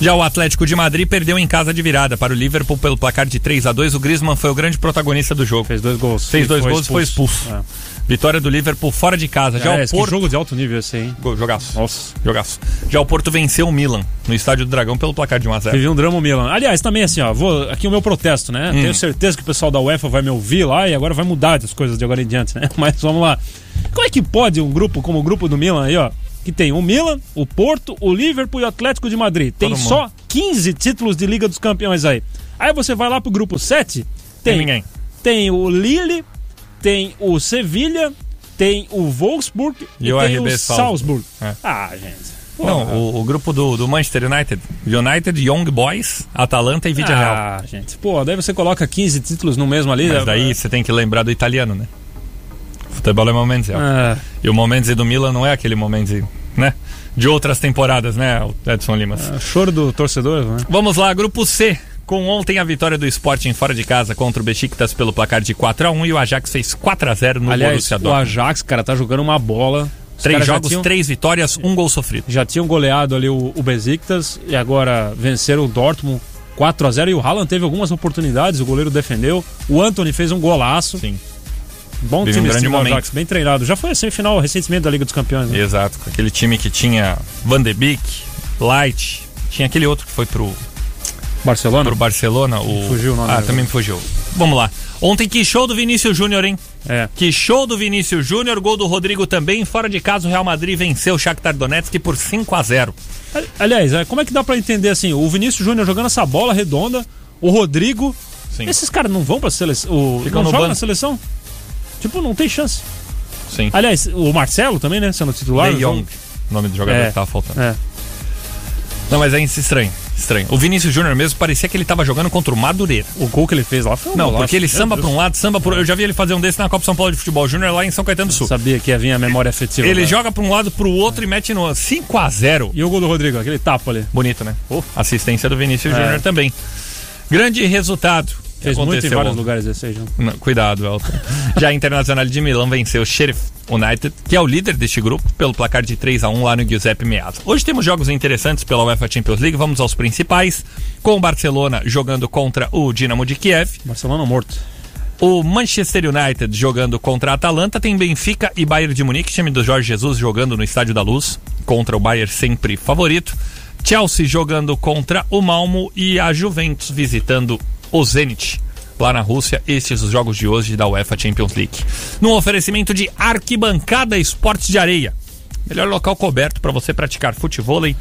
Já o Atlético de Madrid perdeu em casa de virada para o Liverpool pelo placar de 3 a 2 O Griezmann foi o grande protagonista do jogo. Fez dois gols. Fez dois foi gols e foi expulso. É. Vitória do Liverpool fora de casa. Já é, o Porto. jogo de alto nível esse hein? Jogaço. Nossa. Jogaço. Já o Porto venceu o Milan no estádio do Dragão pelo placar de 1x0. Teve um drama o Milan. Aliás, também assim, ó, vou aqui o meu protesto, né? Hum. Tenho certeza que o pessoal da UEFA vai me ouvir lá e agora vai mudar as coisas de agora em diante, né? <laughs> Mas vamos lá. Como é que pode um grupo como o grupo do Milan aí, ó, que tem o Milan, o Porto, o Liverpool e o Atlético de Madrid, tem só 15 títulos de Liga dos Campeões aí. Aí você vai lá pro grupo 7, tem, Tem ninguém. tem o Lille, tem o Sevilha, tem o Wolfsburg e, E o tem RB o Salzburg. É. Ah, gente. Pô, Não, o, o grupo do, do Manchester United. United, Young Boys, Atalanta e Vidia Real. Ah, gente. Pô, daí você coloca 15 títulos no mesmo ali. Mas daí você tem que lembrar do italiano, né? Futebol é Momenzi. Ah. E o Momenzi do Milan não é aquele Momenzi, né? De outras temporadas, né, o Edson Limas? É, choro do torcedor, né? Vamos lá, grupo C. Com ontem a vitória do Sporting fora de casa contra o Besiktas pelo placar de 4x1 e o Ajax fez 4x0 no Aliás, Borussia o Dortmund. Ajax, cara, tá jogando uma bola. Os Três jogos, tinham- três vitórias, um gol sofrido. Já tinham goleado ali o, o Besiktas e agora venceram o Dortmund 4 a 0 e o Haaland teve algumas oportunidades, o goleiro defendeu. O Anthony fez um golaço. Sim. Bom Vive time um grande time do momento. Ajax, bem treinado. Já foi a semifinal recentemente da Liga dos Campeões. Né? Exato, aquele time que tinha Van de Beek, Light, tinha aquele outro que foi pro Barcelona? pro Barcelona, o Fugiu o nome Ah, também me fugiu. Vamos lá. Ontem que show do Vinícius Júnior, hein? É. Que show do Vinícius Júnior, gol do Rodrigo também. Fora de casa, o Real Madrid venceu o Shakhtar Donetsk por 5 a 0. Ali- Aliás, é, como é que dá pra entender assim? O Vinícius Júnior jogando essa bola redonda, o Rodrigo. Sim. Esses caras não vão pra seleção. O, Ficam não jogam na seleção? Tipo, não tem chance. Sim. Aliás, o Marcelo também, né? Sendo titular. De Jong, nome do jogador É. que tava faltando. É. Não, mas é estranho, estranho. O Vinícius Júnior mesmo parecia que ele tava jogando contra o Madureira. O gol que ele fez lá foi um Não, golaço. porque ele samba pra um lado, samba pro Eu já vi ele fazer um desse na Copa São Paulo de Futebol Júnior lá em São Caetano do Sul. Sabia que ia vir a memória afetiva. Ele né? joga pra um lado, pro outro e mete no 5 a 0 E o gol do Rodrigo, aquele tapa ali. Bonito, né? Assistência do Vinícius É. Júnior também. Grande resultado. Fez muito em vários lugares esse. Não, cuidado, Elton. Já a Internacional de Milão venceu o Sheriff United, que é o líder deste grupo, pelo placar de 3 a 1 lá no Giuseppe Meazza. Hoje temos jogos interessantes pela UEFA Champions League, vamos aos principais, com o Barcelona jogando contra o Dinamo de Kiev. Barcelona morto. O Manchester United jogando contra a Atalanta, tem Benfica e Bayern de Munique, time do Jorge Jesus jogando no Estádio da Luz, contra o Bayern sempre favorito. Chelsea jogando contra o Malmo e a Juventus visitando o Zenit. Lá na Rússia, estes os jogos de hoje da UEFA Champions League. No oferecimento de Arquibancada Esportes de Areia. Melhor local coberto para você praticar futevôlei,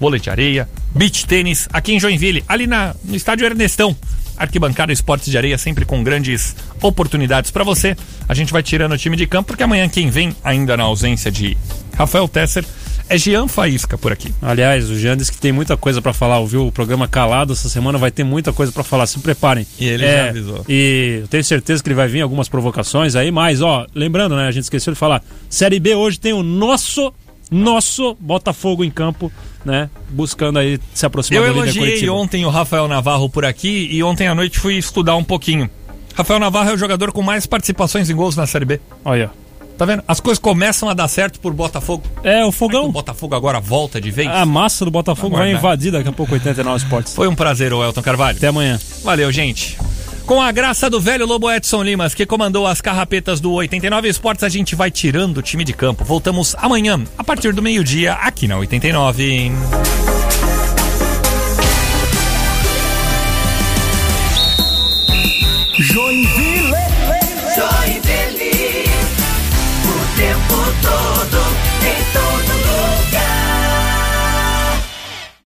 vôlei de areia, beach tênis, aqui em Joinville, ali na, no estádio Ernestão. Arquibancada Esportes de Areia, sempre com grandes oportunidades para você. A gente vai tirando o time de campo, porque amanhã quem vem, ainda na ausência de Rafael Tesser, é Jean Faísca por aqui. Aliás, o Jean disse que tem muita coisa pra falar. Ouviu o programa Calado essa semana? Vai ter muita coisa pra falar. Se preparem. E ele É, já avisou. E eu tenho certeza que ele vai vir algumas provocações aí. Mas, ó, lembrando, né? A gente esqueceu de falar. Série B hoje tem o nosso, nosso Botafogo em campo, né? Buscando aí se aproximar Eu do líder elogiei Curitiba. ontem o Rafael Navarro por aqui e ontem à noite fui estudar um pouquinho. Rafael Navarro é o jogador com mais participações em gols na Série B. Olha. Tá vendo? As coisas começam a dar certo por Botafogo. É, o fogão. O Botafogo agora volta de vez. A massa do Botafogo vai invadir daqui a pouco 89 Esportes. Foi um prazer, o Elton Carvalho. Até amanhã. Valeu, gente. Com a graça do velho Lobo Edson Limas, que comandou as carrapetas do 89 Esportes, a gente vai tirando o time de campo. Voltamos amanhã, a partir do meio-dia, aqui na 89. Joinville